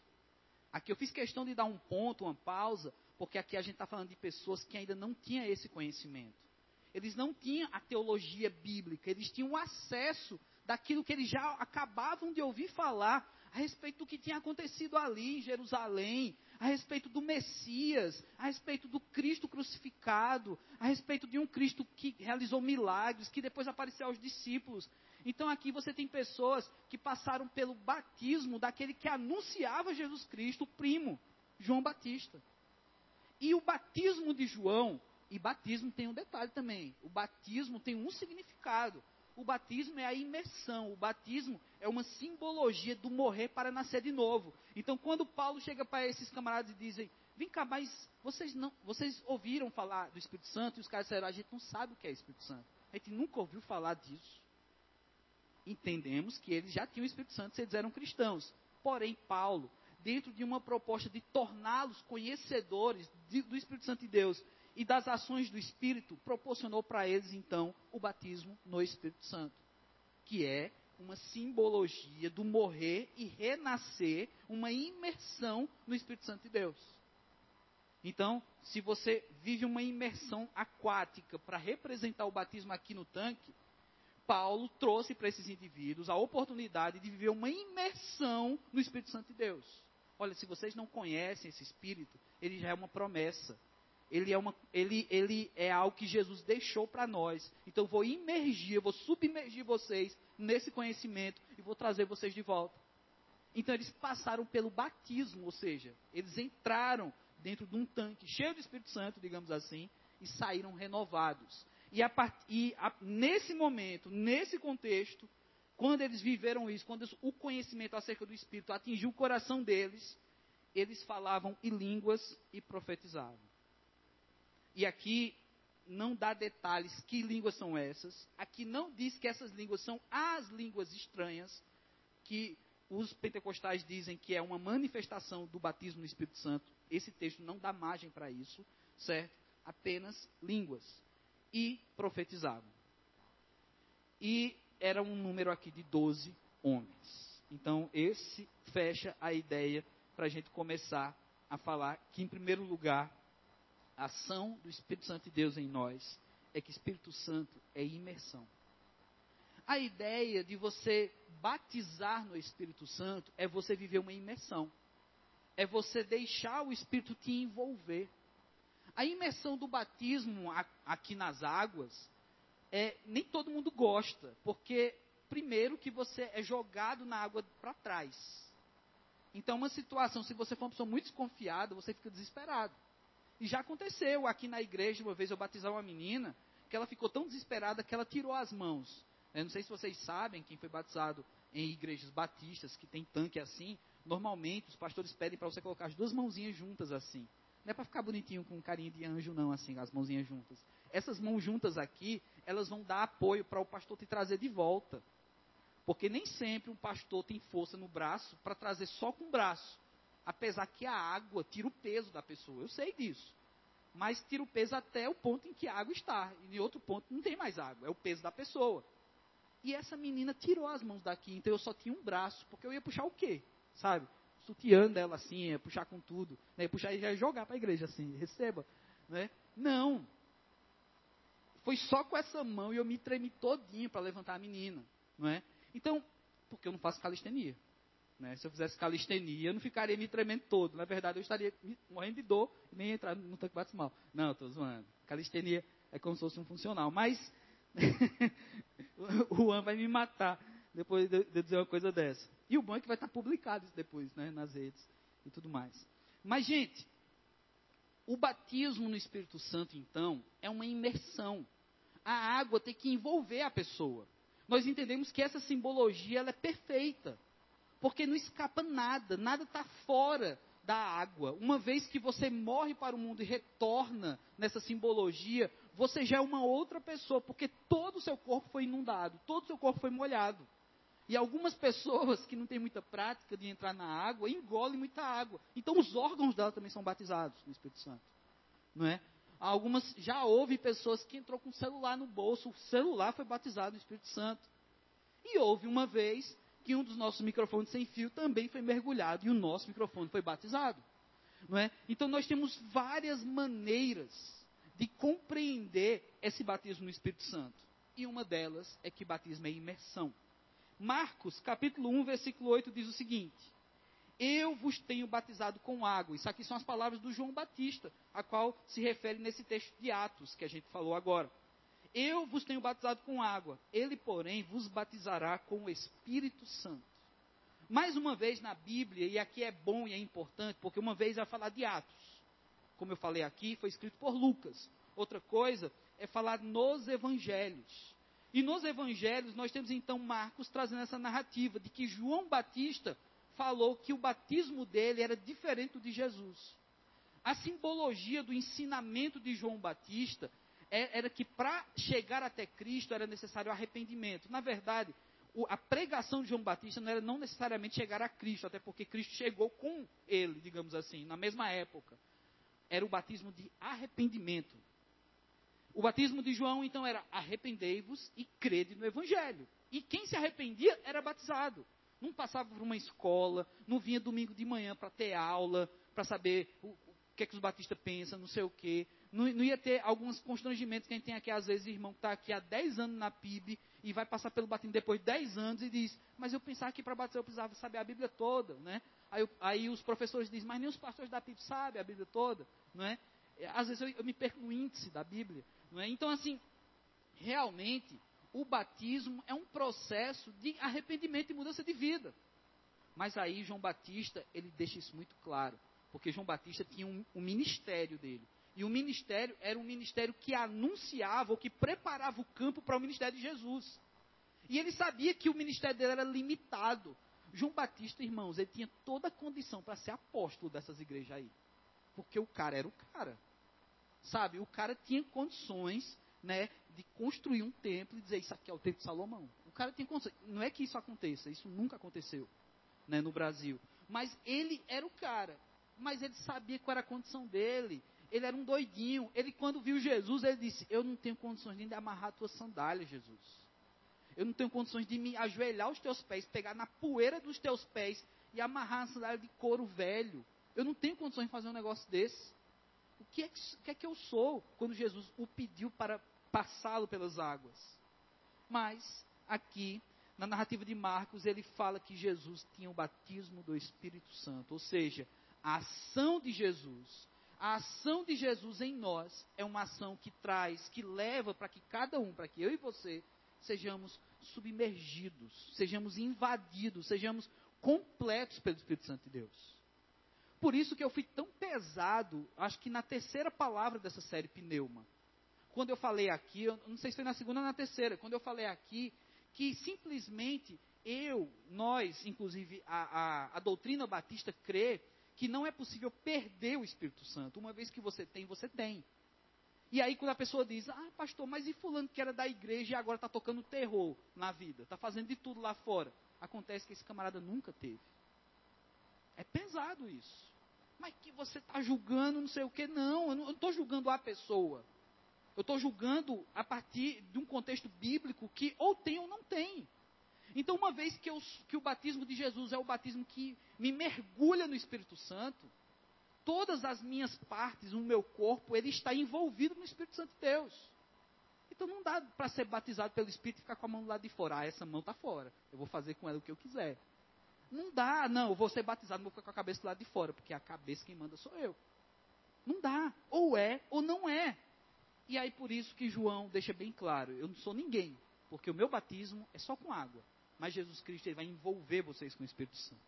Aqui eu fiz questão de dar um ponto, uma pausa, porque aqui a gente está falando de pessoas que ainda não tinham esse conhecimento. Eles não tinham a teologia bíblica, eles tinham acesso daquilo que eles já acabavam de ouvir falar a respeito do que tinha acontecido ali em Jerusalém, a respeito do Messias, a respeito do Cristo crucificado, a respeito de um Cristo que realizou milagres, que depois apareceu aos discípulos. Então aqui você tem pessoas que passaram pelo batismo daquele que anunciava Jesus Cristo, o primo, João Batista. E o batismo de João, e batismo tem um detalhe também: o batismo tem um significado. O batismo é a imersão, o batismo é uma simbologia do morrer para nascer de novo. Então, quando Paulo chega para esses camaradas e dizem: Vem cá, mas vocês, não, vocês ouviram falar do Espírito Santo? E os caras disseram: A gente não sabe o que é Espírito Santo. A gente nunca ouviu falar disso. Entendemos que eles já tinham o Espírito Santo se eles eram cristãos. Porém, Paulo, dentro de uma proposta de torná-los conhecedores de, do Espírito Santo de Deus e das ações do Espírito, proporcionou para eles então o batismo no Espírito Santo, que é uma simbologia do morrer e renascer, uma imersão no Espírito Santo de Deus. Então, se você vive uma imersão aquática para representar o batismo aqui no tanque, Paulo trouxe para esses indivíduos a oportunidade de viver uma imersão no Espírito Santo de Deus. Olha, se vocês não conhecem esse Espírito, ele já é uma promessa ele é, uma, ele, ele é algo que Jesus deixou para nós. Então eu vou imergir, eu vou submergir vocês nesse conhecimento e vou trazer vocês de volta. Então eles passaram pelo batismo, ou seja, eles entraram dentro de um tanque cheio do Espírito Santo, digamos assim, e saíram renovados. E, a, e a, nesse momento, nesse contexto, quando eles viveram isso, quando o conhecimento acerca do Espírito atingiu o coração deles, eles falavam em línguas e profetizavam. E aqui não dá detalhes que línguas são essas. Aqui não diz que essas línguas são as línguas estranhas, que os pentecostais dizem que é uma manifestação do batismo no Espírito Santo. Esse texto não dá margem para isso, certo? Apenas línguas. E profetizavam. E era um número aqui de 12 homens. Então, esse fecha a ideia para a gente começar a falar que, em primeiro lugar, a ação do Espírito Santo de Deus em nós é que Espírito Santo é imersão. A ideia de você batizar no Espírito Santo é você viver uma imersão. É você deixar o Espírito te envolver. A imersão do batismo aqui nas águas, é, nem todo mundo gosta, porque primeiro que você é jogado na água para trás. Então, uma situação, se você for uma pessoa muito desconfiada, você fica desesperado. E já aconteceu aqui na igreja, uma vez eu batizar uma menina, que ela ficou tão desesperada que ela tirou as mãos. Eu não sei se vocês sabem, quem foi batizado em igrejas batistas, que tem tanque assim, normalmente os pastores pedem para você colocar as duas mãozinhas juntas assim. Não é para ficar bonitinho com um carinho de anjo, não, assim, as mãozinhas juntas. Essas mãos juntas aqui, elas vão dar apoio para o pastor te trazer de volta. Porque nem sempre um pastor tem força no braço para trazer só com o braço apesar que a água tira o peso da pessoa. Eu sei disso. Mas tira o peso até o ponto em que a água está. E em outro ponto não tem mais água, é o peso da pessoa. E essa menina tirou as mãos daqui, então eu só tinha um braço, porque eu ia puxar o quê? Sabe? Sutiando ela assim, ia puxar com tudo. Né? Puxar e ia jogar para a igreja assim, receba. Né? Não. Foi só com essa mão e eu me tremi todinho para levantar a menina. Não é? Então, porque eu não faço calistenia. Né? Se eu fizesse calistenia, eu não ficaria me tremendo todo. Na verdade, eu estaria morrendo de dor e nem entrar no tanque batismal. Não, estou zoando. Calistenia é como se fosse um funcional. Mas o Juan vai me matar depois de, de, dizer uma coisa dessa. E o banco vai estar publicado isso depois, né, nas redes e tudo mais. Mas, gente, o batismo no Espírito Santo, então, é uma imersão. A água tem que envolver a pessoa. Nós entendemos que essa simbologia ela é perfeita porque não escapa nada, nada está fora da água. Uma vez que você morre para o mundo e retorna nessa simbologia, você já é uma outra pessoa, porque todo o seu corpo foi inundado, todo o seu corpo foi molhado. E algumas pessoas que não têm muita prática de entrar na água, engolem muita água. Então os órgãos dela também são batizados no Espírito Santo. Não é? Algumas já houve pessoas que entrou com o celular no bolso, o celular foi batizado no Espírito Santo. E houve uma vez que um dos nossos microfones sem fio também foi mergulhado e o nosso microfone foi batizado. Não é? Então nós temos várias maneiras de compreender esse batismo no Espírito Santo. E uma delas é que batismo é imersão. Marcos, capítulo 1, versículo 8 diz o seguinte: Eu vos tenho batizado com água. Isso aqui são as palavras do João Batista, a qual se refere nesse texto de Atos que a gente falou agora. Eu vos tenho batizado com água, ele, porém, vos batizará com o Espírito Santo. Mais uma vez na Bíblia, e aqui é bom e é importante, porque uma vez vai falar de Atos. Como eu falei aqui, foi escrito por Lucas. Outra coisa é falar nos evangelhos. E nos evangelhos nós temos então Marcos trazendo essa narrativa de que João Batista falou que o batismo dele era diferente do de Jesus. A simbologia do ensinamento de João Batista é, era que para chegar até Cristo era necessário arrependimento. Na verdade, a pregação de João Batista não era não necessariamente chegar a Cristo, até porque Cristo chegou com ele, digamos assim, na mesma época. Era o batismo de arrependimento. O batismo de João, então, era arrependei-vos e crede no Evangelho. E quem se arrependia era batizado. Não passava por uma escola, não vinha domingo de manhã para ter aula, para saber o, o, que é que os batistas pensam, não sei o quê. Não, não, ia ter alguns constrangimentos que a gente tem aqui, às vezes, irmão que está aqui há 10 anos na PIB e vai passar pelo batismo depois de 10 anos e diz, mas eu pensava que para batizar eu precisava saber a Bíblia toda, né? Aí, aí os professores dizem, mas nem os pastores da PIB sabem a Bíblia toda, não é? Às vezes eu, eu me perco no índice da Bíblia. Não é? Então, assim, realmente, o batismo é um processo de arrependimento e mudança de vida. Mas aí João Batista, ele deixa isso muito claro. Porque João Batista tinha um, um ministério dele. E o ministério era um ministério que anunciava ou que preparava o campo para o ministério de Jesus. E ele sabia que o ministério dele era limitado. João Batista, irmãos, ele tinha toda a condição para ser apóstolo dessas igrejas aí. Porque o cara era o cara. Sabe, o cara tinha condições, né, de construir um templo e dizer isso aqui é o templo de Salomão. O cara tinha condições. Não é que isso aconteça, isso nunca aconteceu, né, no Brasil. Mas ele era o cara. Mas ele sabia qual era a condição dele. Ele era um doidinho. Ele quando viu Jesus, ele disse: "Eu não tenho condições nem de amarrar tuas sandálias, Jesus. Eu não tenho condições de me ajoelhar aos teus pés, pegar na poeira dos teus pés e amarrar a sandália de couro velho. Eu não tenho condições de fazer um negócio desse que é que, que, é que eu sou quando Jesus o pediu para passá-lo pelas águas. Mas, aqui, na narrativa de Marcos, ele fala que Jesus tinha o batismo do Espírito Santo, ou seja, a ação de Jesus. A ação de Jesus em nós é uma ação que traz, que leva para que cada um, para que eu e você, sejamos submergidos, sejamos invadidos, sejamos completos pelo Espírito Santo de Deus. Por isso que eu fui tão pesado, acho que na terceira palavra dessa série, pneuma. Quando eu falei aqui, eu não sei se foi na segunda ou na terceira, quando eu falei aqui, que simplesmente eu, nós, inclusive a, a, a doutrina batista crê que não é possível perder o Espírito Santo. Uma vez que você tem, você tem. E aí quando a pessoa diz, ah, pastor, mas e fulano que era da igreja e agora está tocando terror na vida, está fazendo de tudo lá fora. Acontece que esse camarada nunca teve. É pesado isso mas que você está julgando não sei o que. Não, eu não estou julgando a pessoa. Eu estou julgando a partir de um contexto bíblico que ou tem ou não tem. Então, uma vez que, eu, que o batismo de Jesus é o batismo que me mergulha no Espírito Santo, todas as minhas partes, o meu corpo, ele está envolvido no Espírito Santo de Deus. Então não dá para ser batizado pelo Espírito e ficar com a mão do lado de fora. Ah, essa mão está fora. Eu vou fazer com ela o que eu quiser. Não dá, não, vou ser batizado, vou ficar com a cabeça do lado de fora, porque a cabeça quem manda sou eu. Não dá. Ou é ou não é. E aí por isso que João deixa bem claro, eu não sou ninguém, porque o meu batismo é só com água. Mas Jesus Cristo ele vai envolver vocês com o Espírito Santo.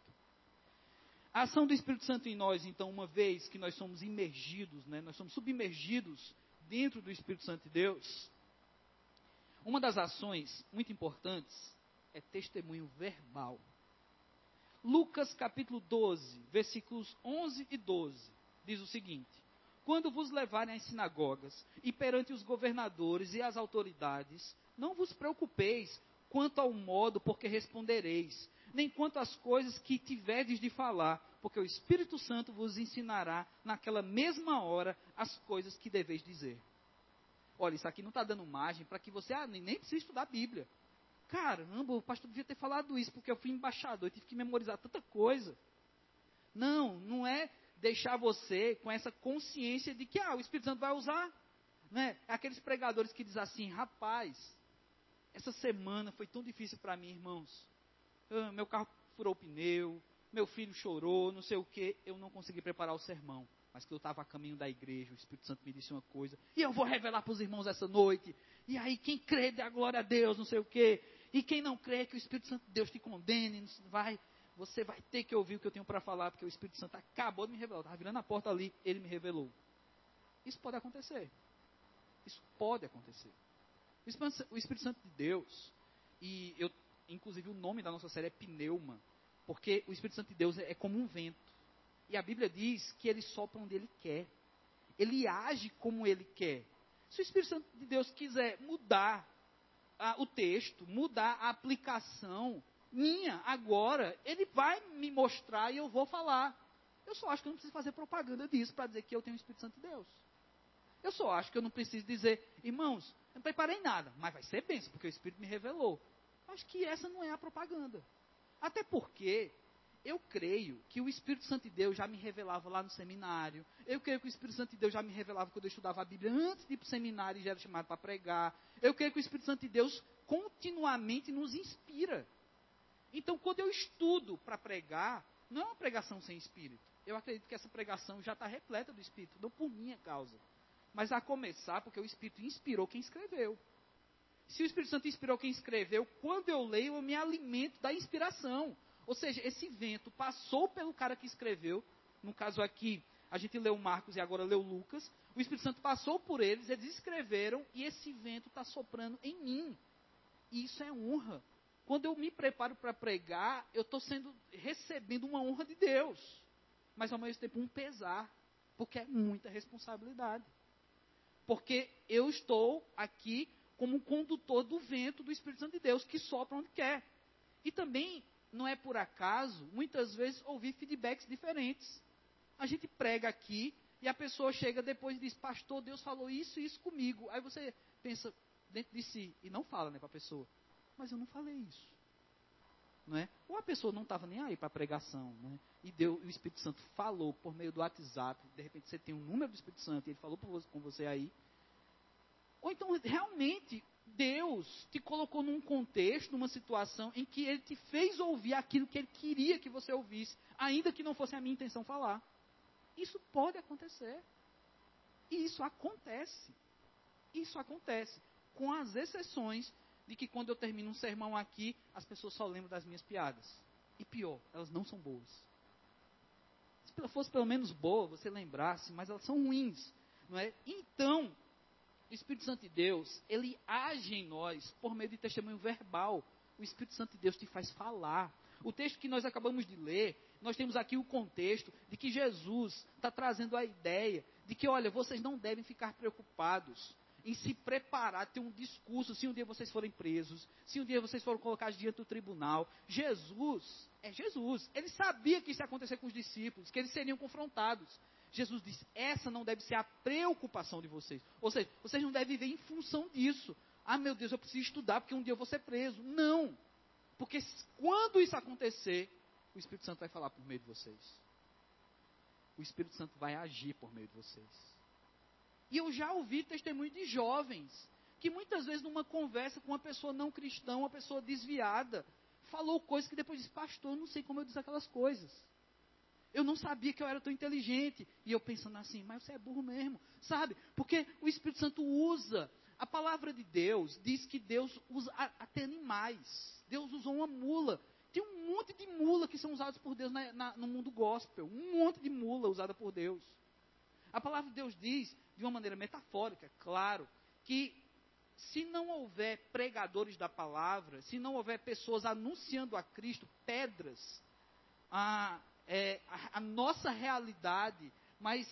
A ação do Espírito Santo em nós, então, uma vez que nós somos imergidos, né, nós somos submergidos dentro do Espírito Santo de Deus, uma das ações muito importantes é testemunho verbal. Lucas capítulo 12, versículos 11 e 12, diz o seguinte: Quando vos levarem às sinagogas e perante os governadores e as autoridades, não vos preocupeis quanto ao modo por que respondereis, nem quanto às coisas que tiverdes de falar, porque o Espírito Santo vos ensinará naquela mesma hora as coisas que deveis dizer. Olha, isso aqui não está dando margem para que você ah, nem precisa estudar a Bíblia caramba, o pastor devia ter falado isso, porque eu fui embaixador, eu tive que memorizar tanta coisa. Não, não é deixar você com essa consciência de que ah, o Espírito Santo vai usar. Né? Aqueles pregadores que dizem assim, rapaz, essa semana foi tão difícil para mim, irmãos. Eu, meu carro furou o pneu, meu filho chorou, não sei o que, eu não consegui preparar o sermão. Mas que eu estava a caminho da igreja, o Espírito Santo me disse uma coisa, e eu vou revelar para os irmãos essa noite. E aí, quem crê, dê a glória a Deus, não sei o quê. E quem não crê que o Espírito Santo de Deus te condene, vai, você vai ter que ouvir o que eu tenho para falar, porque o Espírito Santo acabou de me revelar. Estava virando a porta ali, ele me revelou. Isso pode acontecer. Isso pode acontecer. O Espírito, o Espírito Santo de Deus, e eu, inclusive o nome da nossa série é Pneuma, porque o Espírito Santo de Deus é, é como um vento. E a Bíblia diz que ele sopra onde ele quer. Ele age como ele quer. Se o Espírito Santo de Deus quiser mudar ah, o texto, mudar a aplicação minha agora, ele vai me mostrar e eu vou falar. Eu só acho que eu não preciso fazer propaganda disso para dizer que eu tenho o Espírito Santo de Deus. Eu só acho que eu não preciso dizer, irmãos, eu não preparei nada, mas vai ser bênção, porque o Espírito me revelou. Acho que essa não é a propaganda. Até porque eu creio que o Espírito Santo de Deus já me revelava lá no seminário. Eu creio que o Espírito Santo de Deus já me revelava quando eu estudava a Bíblia antes de ir para o seminário e já era chamado para pregar. Eu creio que o Espírito Santo de Deus continuamente nos inspira. Então, quando eu estudo para pregar, não é uma pregação sem Espírito. Eu acredito que essa pregação já está repleta do Espírito, não por minha causa. Mas a começar porque o Espírito inspirou quem escreveu. Se o Espírito Santo inspirou quem escreveu, quando eu leio, eu me alimento da inspiração. Ou seja, esse vento passou pelo cara que escreveu. No caso aqui, a gente leu Marcos e agora leu Lucas. O Espírito Santo passou por eles, eles escreveram e esse vento está soprando em mim. E isso é honra. Quando eu me preparo para pregar, eu estou sendo recebendo uma honra de Deus, mas ao mesmo tempo um pesar, porque é muita responsabilidade. Porque eu estou aqui como condutor do vento do Espírito Santo de Deus, que sopra onde quer. E também não é por acaso, muitas vezes, ouvir feedbacks diferentes. A gente prega aqui e a pessoa chega depois e diz: Pastor, Deus falou isso e isso comigo. Aí você pensa dentro de si e não fala né, para a pessoa: Mas eu não falei isso. Não é? Ou a pessoa não estava nem aí para a pregação, né? e deu, o Espírito Santo falou por meio do WhatsApp, de repente você tem um número do Espírito Santo e ele falou com você aí. Ou então, realmente, Deus te colocou num contexto, numa situação em que Ele te fez ouvir aquilo que Ele queria que você ouvisse, ainda que não fosse a minha intenção falar. Isso pode acontecer. E isso acontece. Isso acontece. Com as exceções de que quando eu termino um sermão aqui, as pessoas só lembram das minhas piadas. E pior, elas não são boas. Se fosse pelo menos boa, você lembrasse, mas elas são ruins. Não é? Então, o Espírito Santo de Deus, ele age em nós por meio de testemunho verbal. O Espírito Santo de Deus te faz falar. O texto que nós acabamos de ler, nós temos aqui o contexto de que Jesus está trazendo a ideia de que, olha, vocês não devem ficar preocupados em se preparar, ter um discurso, se um dia vocês forem presos, se um dia vocês forem colocados diante do tribunal. Jesus é Jesus. Ele sabia que isso ia acontecer com os discípulos, que eles seriam confrontados. Jesus disse: essa não deve ser a preocupação de vocês. Ou seja, vocês não devem viver em função disso. Ah, meu Deus, eu preciso estudar porque um dia eu vou ser preso. Não. Porque quando isso acontecer, o Espírito Santo vai falar por meio de vocês. O Espírito Santo vai agir por meio de vocês. E eu já ouvi testemunho de jovens que muitas vezes numa conversa com uma pessoa não cristã, uma pessoa desviada, falou coisas que depois disse, pastor, não sei como eu disse aquelas coisas. Eu não sabia que eu era tão inteligente. E eu pensando assim, mas você é burro mesmo. Sabe? Porque o Espírito Santo usa. A palavra de Deus diz que Deus usa até animais. Deus usou uma mula. Tem um monte de mula que são usadas por Deus na, na, no mundo gospel. Um monte de mula usada por Deus. A palavra de Deus diz, de uma maneira metafórica, claro, que se não houver pregadores da palavra, se não houver pessoas anunciando a Cristo, pedras, a, é, a, a nossa realidade, mas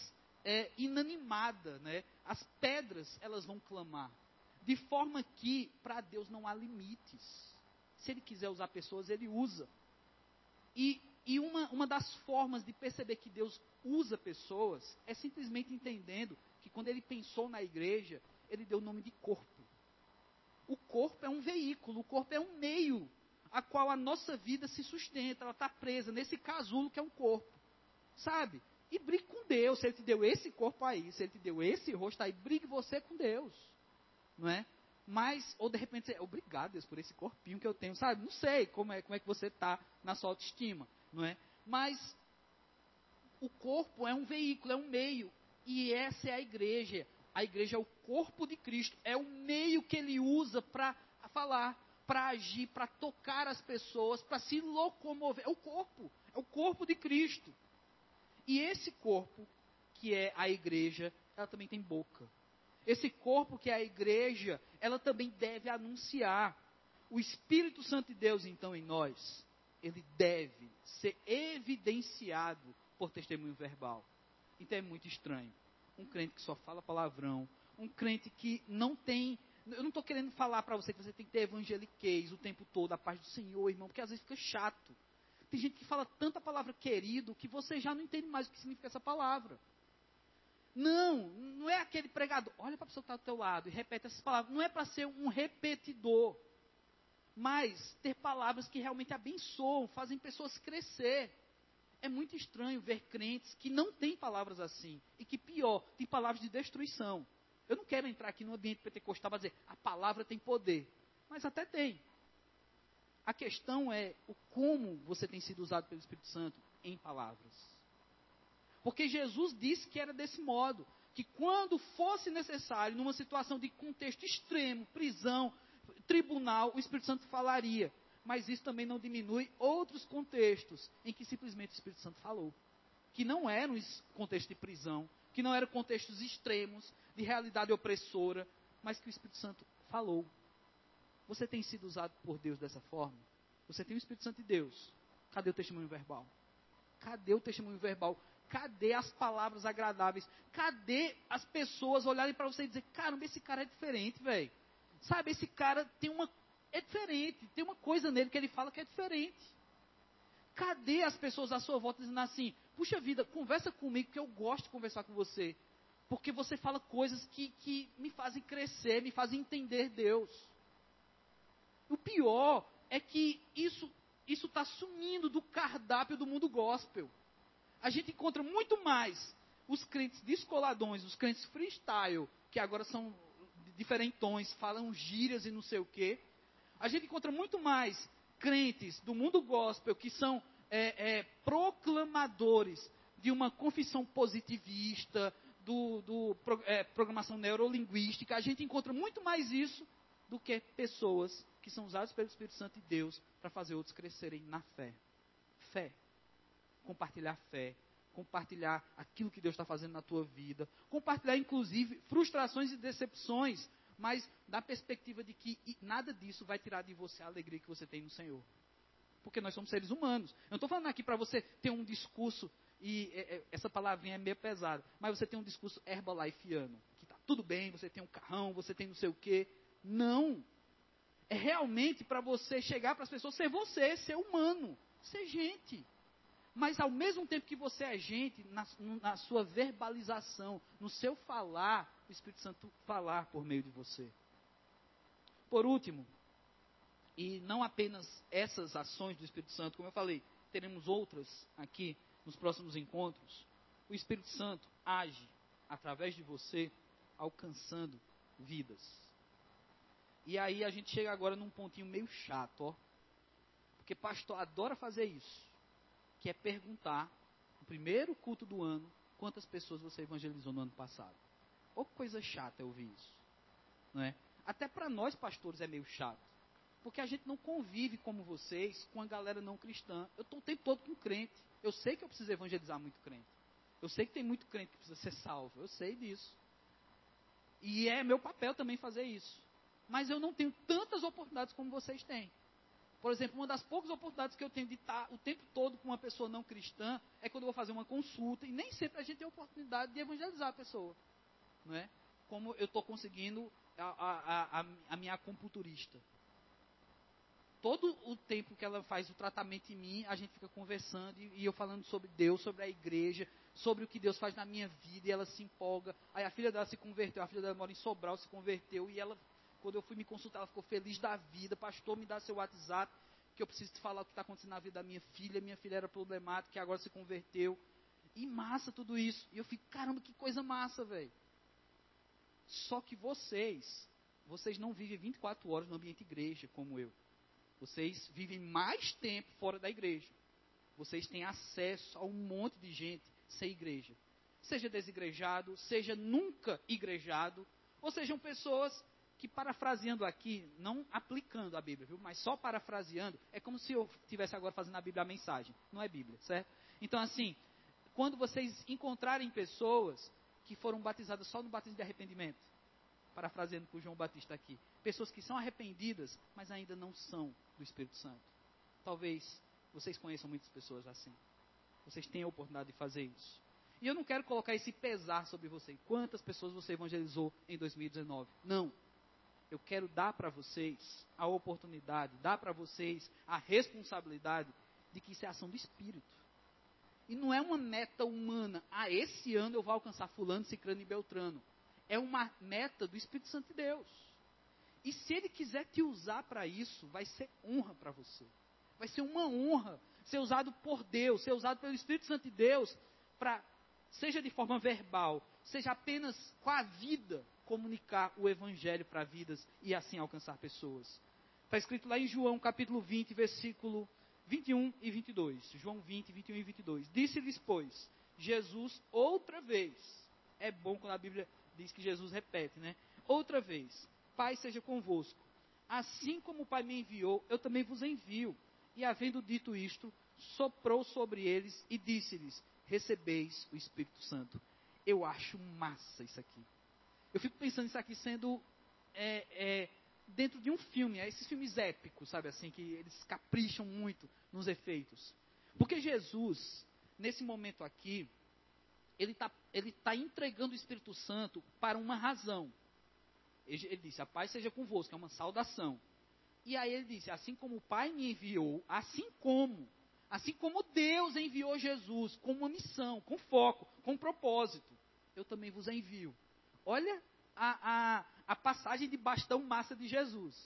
é, inanimada, né? as pedras elas vão clamar. De forma que para Deus não há limites. Se Ele quiser usar pessoas, Ele usa. E e uma, uma das formas de perceber que Deus usa pessoas é simplesmente entendendo que quando ele pensou na igreja, ele deu o nome de corpo. O corpo é um veículo, o corpo é um meio a qual a nossa vida se sustenta, ela está presa nesse casulo que é um corpo. Sabe? E brigue com Deus. Se Ele te deu esse corpo aí, se Ele te deu esse rosto aí, brigue você com Deus. Não é? Mas, ou de repente, obrigado, Deus, por esse corpinho que eu tenho, sabe? Não sei como é, como é que você está na sua autoestima não é? Mas o corpo é um veículo, é um meio, e essa é a igreja. A igreja é o corpo de Cristo, é o meio que ele usa para falar, para agir, para tocar as pessoas, para se locomover. É o corpo, é o corpo de Cristo. E esse corpo, que é a igreja, ela também tem boca. Esse corpo que é a igreja, ela também deve anunciar. O Espírito Santo de Deus, então, em nós, ele deve ser evidenciado por testemunho verbal. Então é muito estranho. Um crente que só fala palavrão, um crente que não tem. Eu não estou querendo falar para você que você tem que ter evangeliquez o tempo todo, a paz do Senhor, irmão, porque às vezes fica chato. Tem gente que fala tanta palavra querido que você já não entende mais o que significa essa palavra. Não, não é aquele pregador. Olha para a pessoa que está do teu lado e repete essas palavras. Não é para ser um repetidor, mas ter palavras que realmente abençoam, fazem pessoas crescer. É muito estranho ver crentes que não têm palavras assim. E que pior, têm palavras de destruição. Eu não quero entrar aqui no ambiente pentecostal para dizer a palavra tem poder. Mas até tem. A questão é o como você tem sido usado pelo Espírito Santo em palavras. Porque Jesus disse que era desse modo, que quando fosse necessário, numa situação de contexto extremo, prisão, tribunal, o Espírito Santo falaria. Mas isso também não diminui outros contextos em que simplesmente o Espírito Santo falou. Que não eram contextos de prisão, que não eram contextos extremos, de realidade opressora, mas que o Espírito Santo falou. Você tem sido usado por Deus dessa forma? Você tem o Espírito Santo de Deus. Cadê o testemunho verbal? Cadê o testemunho verbal? Cadê as palavras agradáveis? Cadê as pessoas olharem para você e dizer: caramba, esse cara é diferente, velho. Sabe, esse cara tem uma. É diferente, tem uma coisa nele que ele fala que é diferente. Cadê as pessoas à sua volta dizendo assim: puxa vida, conversa comigo, que eu gosto de conversar com você. Porque você fala coisas que, que me fazem crescer, me fazem entender Deus. O pior é que isso isso está sumindo do cardápio do mundo gospel a gente encontra muito mais os crentes descoladões, os crentes freestyle, que agora são diferentões, falam gírias e não sei o quê. A gente encontra muito mais crentes do mundo gospel que são é, é, proclamadores de uma confissão positivista, do, do é, programação neurolinguística. A gente encontra muito mais isso do que pessoas que são usadas pelo Espírito Santo de Deus para fazer outros crescerem na fé. Fé compartilhar fé, compartilhar aquilo que Deus está fazendo na tua vida, compartilhar inclusive frustrações e decepções, mas da perspectiva de que nada disso vai tirar de você a alegria que você tem no Senhor. Porque nós somos seres humanos. Eu não estou falando aqui para você ter um discurso, e é, é, essa palavrinha é meio pesada, mas você tem um discurso herbalifeano, que está tudo bem, você tem um carrão, você tem não sei o quê. Não. É realmente para você chegar para as pessoas, ser você, ser humano, ser gente. Mas ao mesmo tempo que você é gente, na, na, sua verbalização, no seu falar, o Espírito Santo falar por meio de você. Por último, e não apenas essas ações do Espírito Santo, como eu falei, teremos outras aqui nos próximos encontros. O Espírito Santo age através de você, alcançando vidas. E aí a gente chega agora num pontinho meio chato, ó. Porque pastor adora fazer isso que é perguntar, no primeiro culto do ano, quantas pessoas você evangelizou no ano passado. Ou coisa chata eu ouvir isso. Não é? Até para nós, pastores, é meio chato. Porque a gente não convive como vocês com a galera não cristã. Eu estou o tempo todo com crente. Eu sei que eu preciso evangelizar muito crente. Eu sei que tem muito crente que precisa ser salvo. Eu sei disso. E é meu papel também fazer isso. Mas eu não tenho tantas oportunidades como vocês têm. Por exemplo, uma das poucas oportunidades que eu tenho de estar o tempo todo com uma pessoa não cristã é quando eu vou fazer uma consulta, e nem sempre a gente tem a oportunidade de evangelizar a pessoa. Não é? Como eu estou conseguindo a, a, a, a minha acupunturista. Todo o tempo que ela faz o tratamento em mim, a gente fica conversando e, e eu falando sobre Deus, sobre a igreja, sobre o que Deus faz na minha vida, e ela se empolga. Aí a filha dela se converteu, a filha dela mora em Sobral, se converteu, e ela quando eu fui me consultar, ela ficou feliz da vida. Pastor, me dá seu WhatsApp, que eu preciso te falar o que está acontecendo na vida da minha filha. Minha filha era problemática, que agora se converteu. E massa tudo isso. E eu fico, caramba, que coisa massa, velho. Só que vocês, vocês não vivem 24 horas no ambiente igreja como eu. Vocês vivem mais tempo fora da igreja. Vocês têm acesso a um monte de gente sem igreja. Seja desigrejado, seja nunca igrejado, ou sejam pessoas que parafraseando aqui, não aplicando a Bíblia, viu? mas só parafraseando, é como se eu estivesse agora fazendo a Bíblia a mensagem. Não é Bíblia, certo? Então, assim, quando vocês encontrarem pessoas que foram batizadas só no batismo de arrependimento, parafraseando o João Batista aqui. Pessoas que são arrependidas, mas ainda não são do Espírito Santo. Talvez vocês conheçam muitas pessoas assim. Vocês têm a oportunidade de fazer isso. E eu não quero colocar esse pesar sobre você. Quantas pessoas você evangelizou em 2019? Não. Eu quero dar para vocês a oportunidade, dar para vocês a responsabilidade de que isso é ação do Espírito. E não é uma meta humana. Ah, esse ano eu vou alcançar fulano, cicrano e beltrano. É uma meta do Espírito Santo de Deus. E se ele quiser te usar para isso, vai ser honra para você. Vai ser uma honra ser usado por Deus, ser usado pelo Espírito Santo de Deus para seja de forma verbal, seja apenas com a vida, comunicar o evangelho para vidas e assim alcançar pessoas. Está escrito lá em João capítulo 20, versículo 21 e 22. João 20, 21 e 22. Disse-lhes, pois, Jesus outra vez. É bom quando a Bíblia diz que Jesus repete, né? Outra vez. Pai seja convosco. Assim como o Pai me enviou, eu também vos envio. E havendo dito isto, soprou sobre eles e disse-lhes: recebeis o Espírito Santo. Eu acho massa isso aqui. Eu fico pensando isso aqui sendo é, é, dentro de um filme, é esses filmes épicos, sabe assim, que eles capricham muito nos efeitos. Porque Jesus, nesse momento aqui, ele está ele tá entregando o Espírito Santo para uma razão. Ele, ele disse: A paz seja convosco, é uma saudação. E aí ele disse: Assim como o Pai me enviou, assim como Assim como Deus enviou Jesus com uma missão, com foco, com propósito, eu também vos envio. Olha a, a, a passagem de bastão massa de Jesus.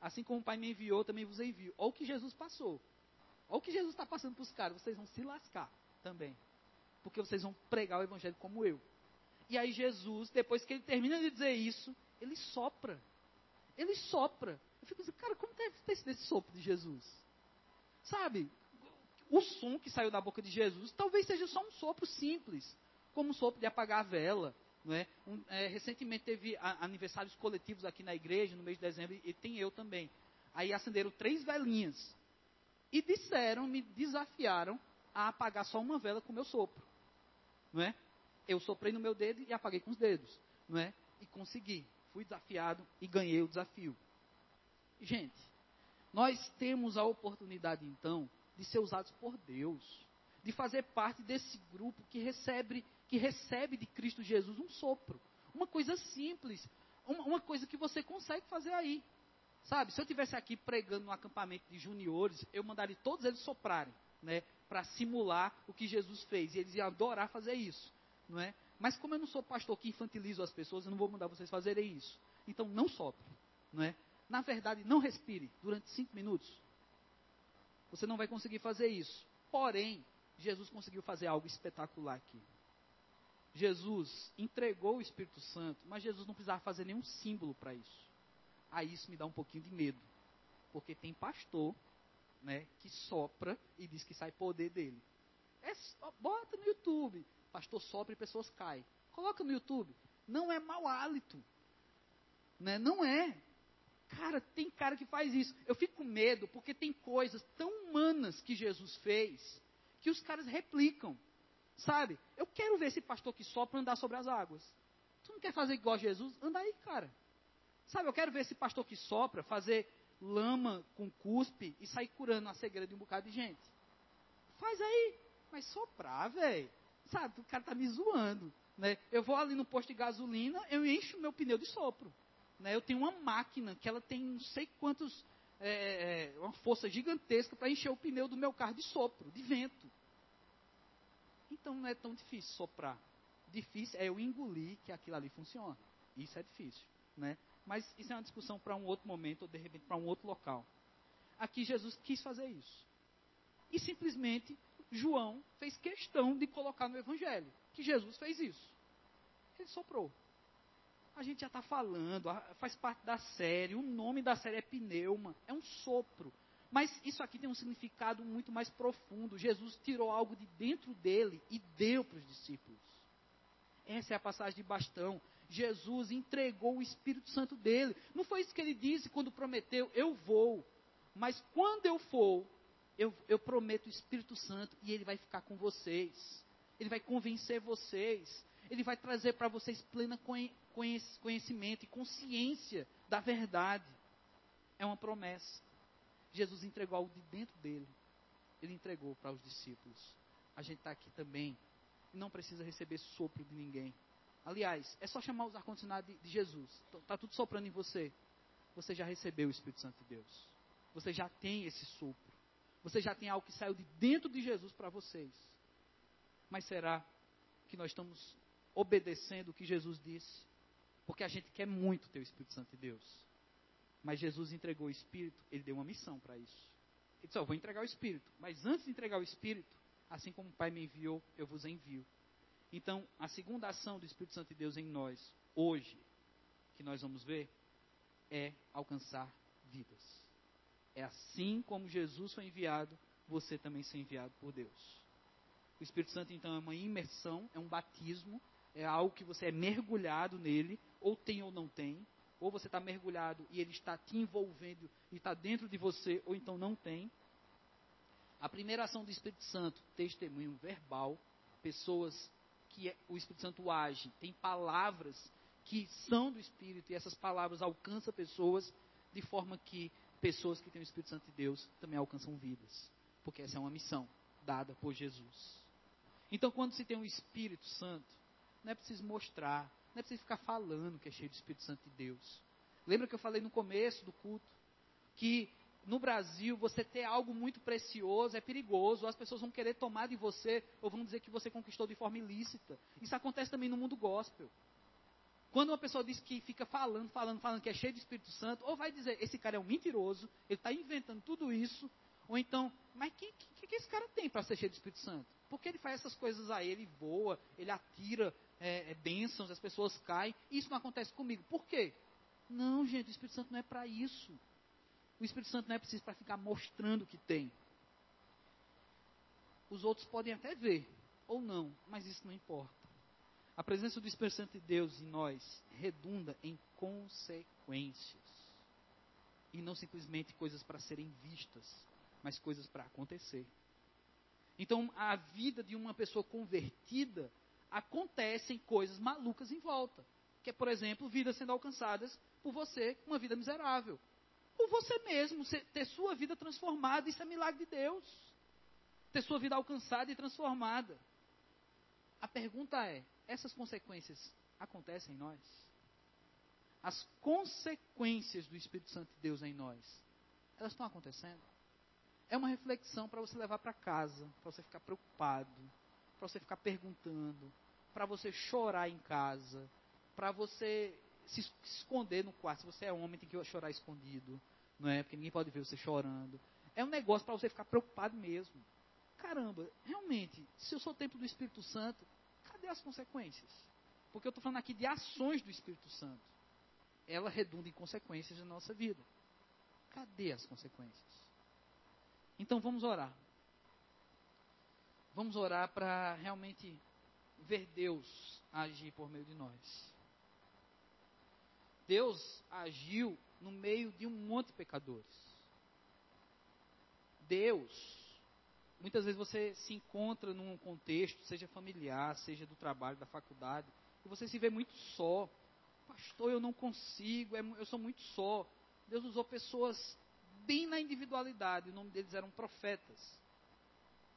Assim como o Pai me enviou, também vos envio. Olha o que Jesus passou. Olha o que Jesus está passando para os caras. Vocês vão se lascar também. Porque vocês vão pregar o Evangelho como eu. E aí Jesus, depois que ele termina de dizer isso, ele sopra. Ele sopra. Eu fico assim, cara, como deve ter sido esse sopro de Jesus? Sabe? o som que saiu da boca de Jesus talvez seja só um sopro simples, como um sopro de apagar a vela. Não é? Um, é, recentemente teve a, aniversários coletivos aqui na igreja, no mês de dezembro, e tem eu também. Aí acenderam três velinhas. E disseram, me desafiaram a apagar só uma vela com o meu sopro. Não é? Eu soprei no meu dedo e apaguei com os dedos. Não é? E consegui. Fui desafiado e ganhei o desafio. Gente, nós temos a oportunidade então de ser usados por Deus, de fazer parte desse grupo que recebe, que recebe de Cristo Jesus um sopro. Uma coisa simples, uma, uma coisa que você consegue fazer aí. Sabe, se eu tivesse aqui pregando no acampamento de juniores, eu mandaria todos eles soprarem, né, para simular o que Jesus fez, e eles iam adorar fazer isso, não é? Mas como eu não sou pastor que infantilizo as pessoas, eu não vou mandar vocês fazerem isso. Então não sopre, não é? Na verdade, não respire durante cinco minutos. Você não vai conseguir fazer isso. Porém, Jesus conseguiu fazer algo espetacular aqui. Jesus entregou o Espírito Santo, mas Jesus não precisava fazer nenhum símbolo para isso. Aí isso me dá um pouquinho de medo. Porque tem pastor né, que sopra e diz que sai poder dele. É, bota no YouTube. Pastor sopra e pessoas caem. Coloca no YouTube. Não é mau hálito. Né? Não é. Cara, tem cara que faz isso. Eu fico com medo porque tem coisas tão humanas que Jesus fez que os caras replicam. Sabe? Eu quero ver esse pastor que sopra andar sobre as águas. Tu não quer fazer igual a Jesus? Anda aí, cara. Sabe, eu quero ver esse pastor que sopra fazer lama com cuspe e sair curando a cegueira de um bocado de gente. Faz aí. Mas soprar, velho. Sabe, o cara tá me zoando. Né? Eu vou ali no posto de gasolina, eu encho meu pneu de sopro. Né? Eu tenho uma máquina que ela tem não sei quantos, é, é uma força gigantesca para encher o pneu do meu carro de sopro, de vento. Então não é tão difícil soprar. Difícil é eu engolir que aquilo ali funciona. Isso é difícil, né? Mas isso é uma discussão para um outro momento, ou de repente para um outro local. Aqui Jesus quis fazer isso. E simplesmente João fez questão de colocar no Evangelho que Jesus fez isso. Ele soprou. A gente já está falando, faz parte da série, o nome da série é pneuma, é um sopro. Mas isso aqui tem um significado muito mais profundo. Jesus tirou algo de dentro dele e deu para os discípulos. Essa é a passagem de bastão. Jesus entregou o Espírito Santo dele. Não foi isso que ele disse quando prometeu: Eu vou. Mas quando eu for, eu, eu prometo o Espírito Santo e ele vai ficar com vocês. Ele vai convencer vocês Ele vai trazer para vocês pleno conhecimento e consciência da verdade. É uma promessa. Jesus entregou algo de dentro dele. Ele entregou para os discípulos. A gente está aqui também. E não precisa receber sopro de ninguém. Aliás, é só chamar os ar-condicionados de, de Jesus. Está tudo soprando em você. Você já recebeu o Espírito Santo de Deus. Você já tem esse sopro. Você já tem algo que saiu de dentro de Jesus para vocês. Mas será que nós estamos obedecendo o que Jesus disse? Porque a gente quer muito ter o Espírito Santo de Deus. Mas Jesus entregou o Espírito, ele deu uma missão para isso. Ele disse: oh, vou entregar o Espírito. Mas antes de entregar o Espírito, assim como o Pai me enviou, eu vos envio. Então, a segunda ação do Espírito Santo de Deus em nós, hoje, que nós vamos ver, é alcançar vidas. É assim como Jesus foi enviado, você também ser enviado por Deus. O Espírito Santo, então, é uma imersão, é um batismo, é algo que você é mergulhado nele, ou tem ou não tem, ou você está mergulhado e ele está te envolvendo e está dentro de você, ou então não tem. A primeira ação do Espírito Santo, testemunho verbal, pessoas que é, o Espírito Santo age, tem palavras que são do Espírito e essas palavras alcançam pessoas de forma que pessoas que têm o Espírito Santo de Deus também alcançam vidas, porque essa é uma missão dada por Jesus. Então, quando se tem um Espírito Santo, não é preciso mostrar, não é preciso ficar falando que é cheio do Espírito Santo de Deus. Lembra que eu falei no começo do culto que no Brasil você ter algo muito precioso é perigoso, as pessoas vão querer tomar de você ou vão dizer que você conquistou de forma ilícita. Isso acontece também no mundo gospel. Quando uma pessoa diz que fica falando, falando, falando que é cheio de Espírito Santo, ou vai dizer, esse cara é um mentiroso, ele está inventando tudo isso, ou então, mas o que, que, que, esse cara tem para ser cheio de Espírito Santo? Porque ele faz essas coisas a ele, voa, ele atira é, é, bênçãos, as pessoas caem, isso não acontece comigo. Por quê? Não, gente, o Espírito Santo não é para isso. O Espírito Santo não é preciso para ficar mostrando que tem. Os outros podem até ver, ou não, mas isso não importa. A presença do Espírito Santo de Deus em nós redunda em consequências. E não simplesmente coisas para serem vistas, mas coisas para acontecer. Então, a vida de uma pessoa convertida acontecem coisas malucas em volta. Que é, por exemplo, vidas sendo alcançadas por você, uma vida miserável. Por você mesmo, ter sua vida transformada, isso é milagre de Deus. Ter sua vida alcançada e transformada. A pergunta é: essas consequências acontecem em nós? As consequências do Espírito Santo de Deus em nós, elas estão acontecendo? É uma reflexão para você levar para casa, para você ficar preocupado, para você ficar perguntando, para você chorar em casa, para você se esconder no quarto. Se você é homem, tem que chorar escondido, não é? Porque ninguém pode ver você chorando. É um negócio para você ficar preocupado mesmo. Caramba, realmente, se eu sou templo do Espírito Santo, cadê as consequências? Porque eu estou falando aqui de ações do Espírito Santo. Ela redunda em consequências na nossa vida. Cadê as consequências? Então vamos orar. Vamos orar para realmente ver Deus agir por meio de nós. Deus agiu no meio de um monte de pecadores. Deus Muitas vezes você se encontra num contexto, seja familiar, seja do trabalho, da faculdade, e você se vê muito só. Pastor, eu não consigo, é eu sou muito só. Deus usou pessoas bem na individualidade, o nome deles eram profetas,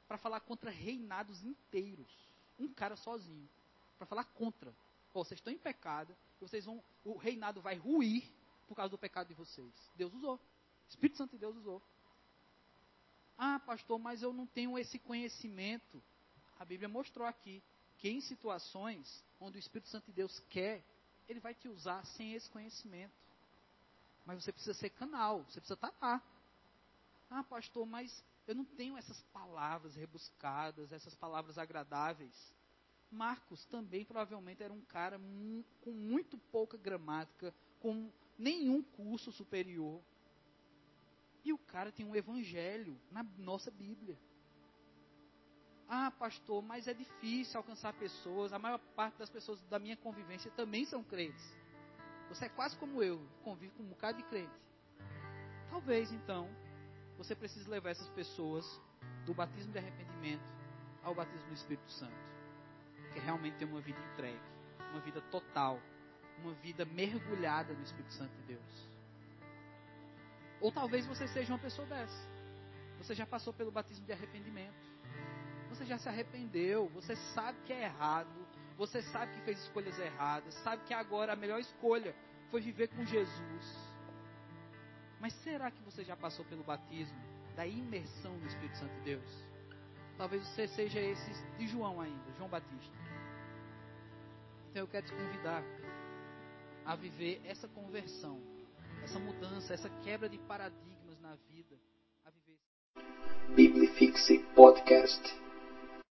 para falar contra reinados inteiros. Um cara sozinho, para falar contra. Oh, vocês estão em pecado, vocês vão, o reinado vai ruir por causa do pecado de vocês. Deus usou. Espírito Santo de Deus usou. Ah, pastor, mas eu não tenho esse conhecimento. A Bíblia mostrou aqui que em situações onde o Espírito Santo de Deus quer, ele vai te usar sem esse conhecimento. Mas você precisa ser canal, você precisa estar lá. Ah, pastor, mas eu não tenho essas palavras rebuscadas, essas palavras agradáveis. Marcos também provavelmente era um cara com muito pouca gramática, com nenhum curso superior. E o cara tem um evangelho na nossa Bíblia. Ah, pastor, mas é difícil alcançar pessoas. A maior parte das pessoas da minha convivência também são crentes. Você é quase como eu, convive com um bocado de crente. Talvez então você precise levar essas pessoas do batismo de arrependimento ao batismo do Espírito Santo. quer realmente ter uma vida entregue, uma vida total, uma vida mergulhada no Espírito Santo de Deus. Ou talvez você seja uma pessoa dessa. Você já passou pelo batismo de arrependimento. Você já se arrependeu. Você sabe que é errado. Você sabe que fez escolhas erradas. Sabe que agora a melhor escolha foi viver com Jesus. Mas será que você já passou pelo batismo da imersão no Espírito Santo de Deus? Talvez você seja esse de João ainda, João Batista. Então eu quero te convidar a viver essa conversão, essa mudança, essa quebra de paradigmas na vida, a viver Biblifixe Podcast.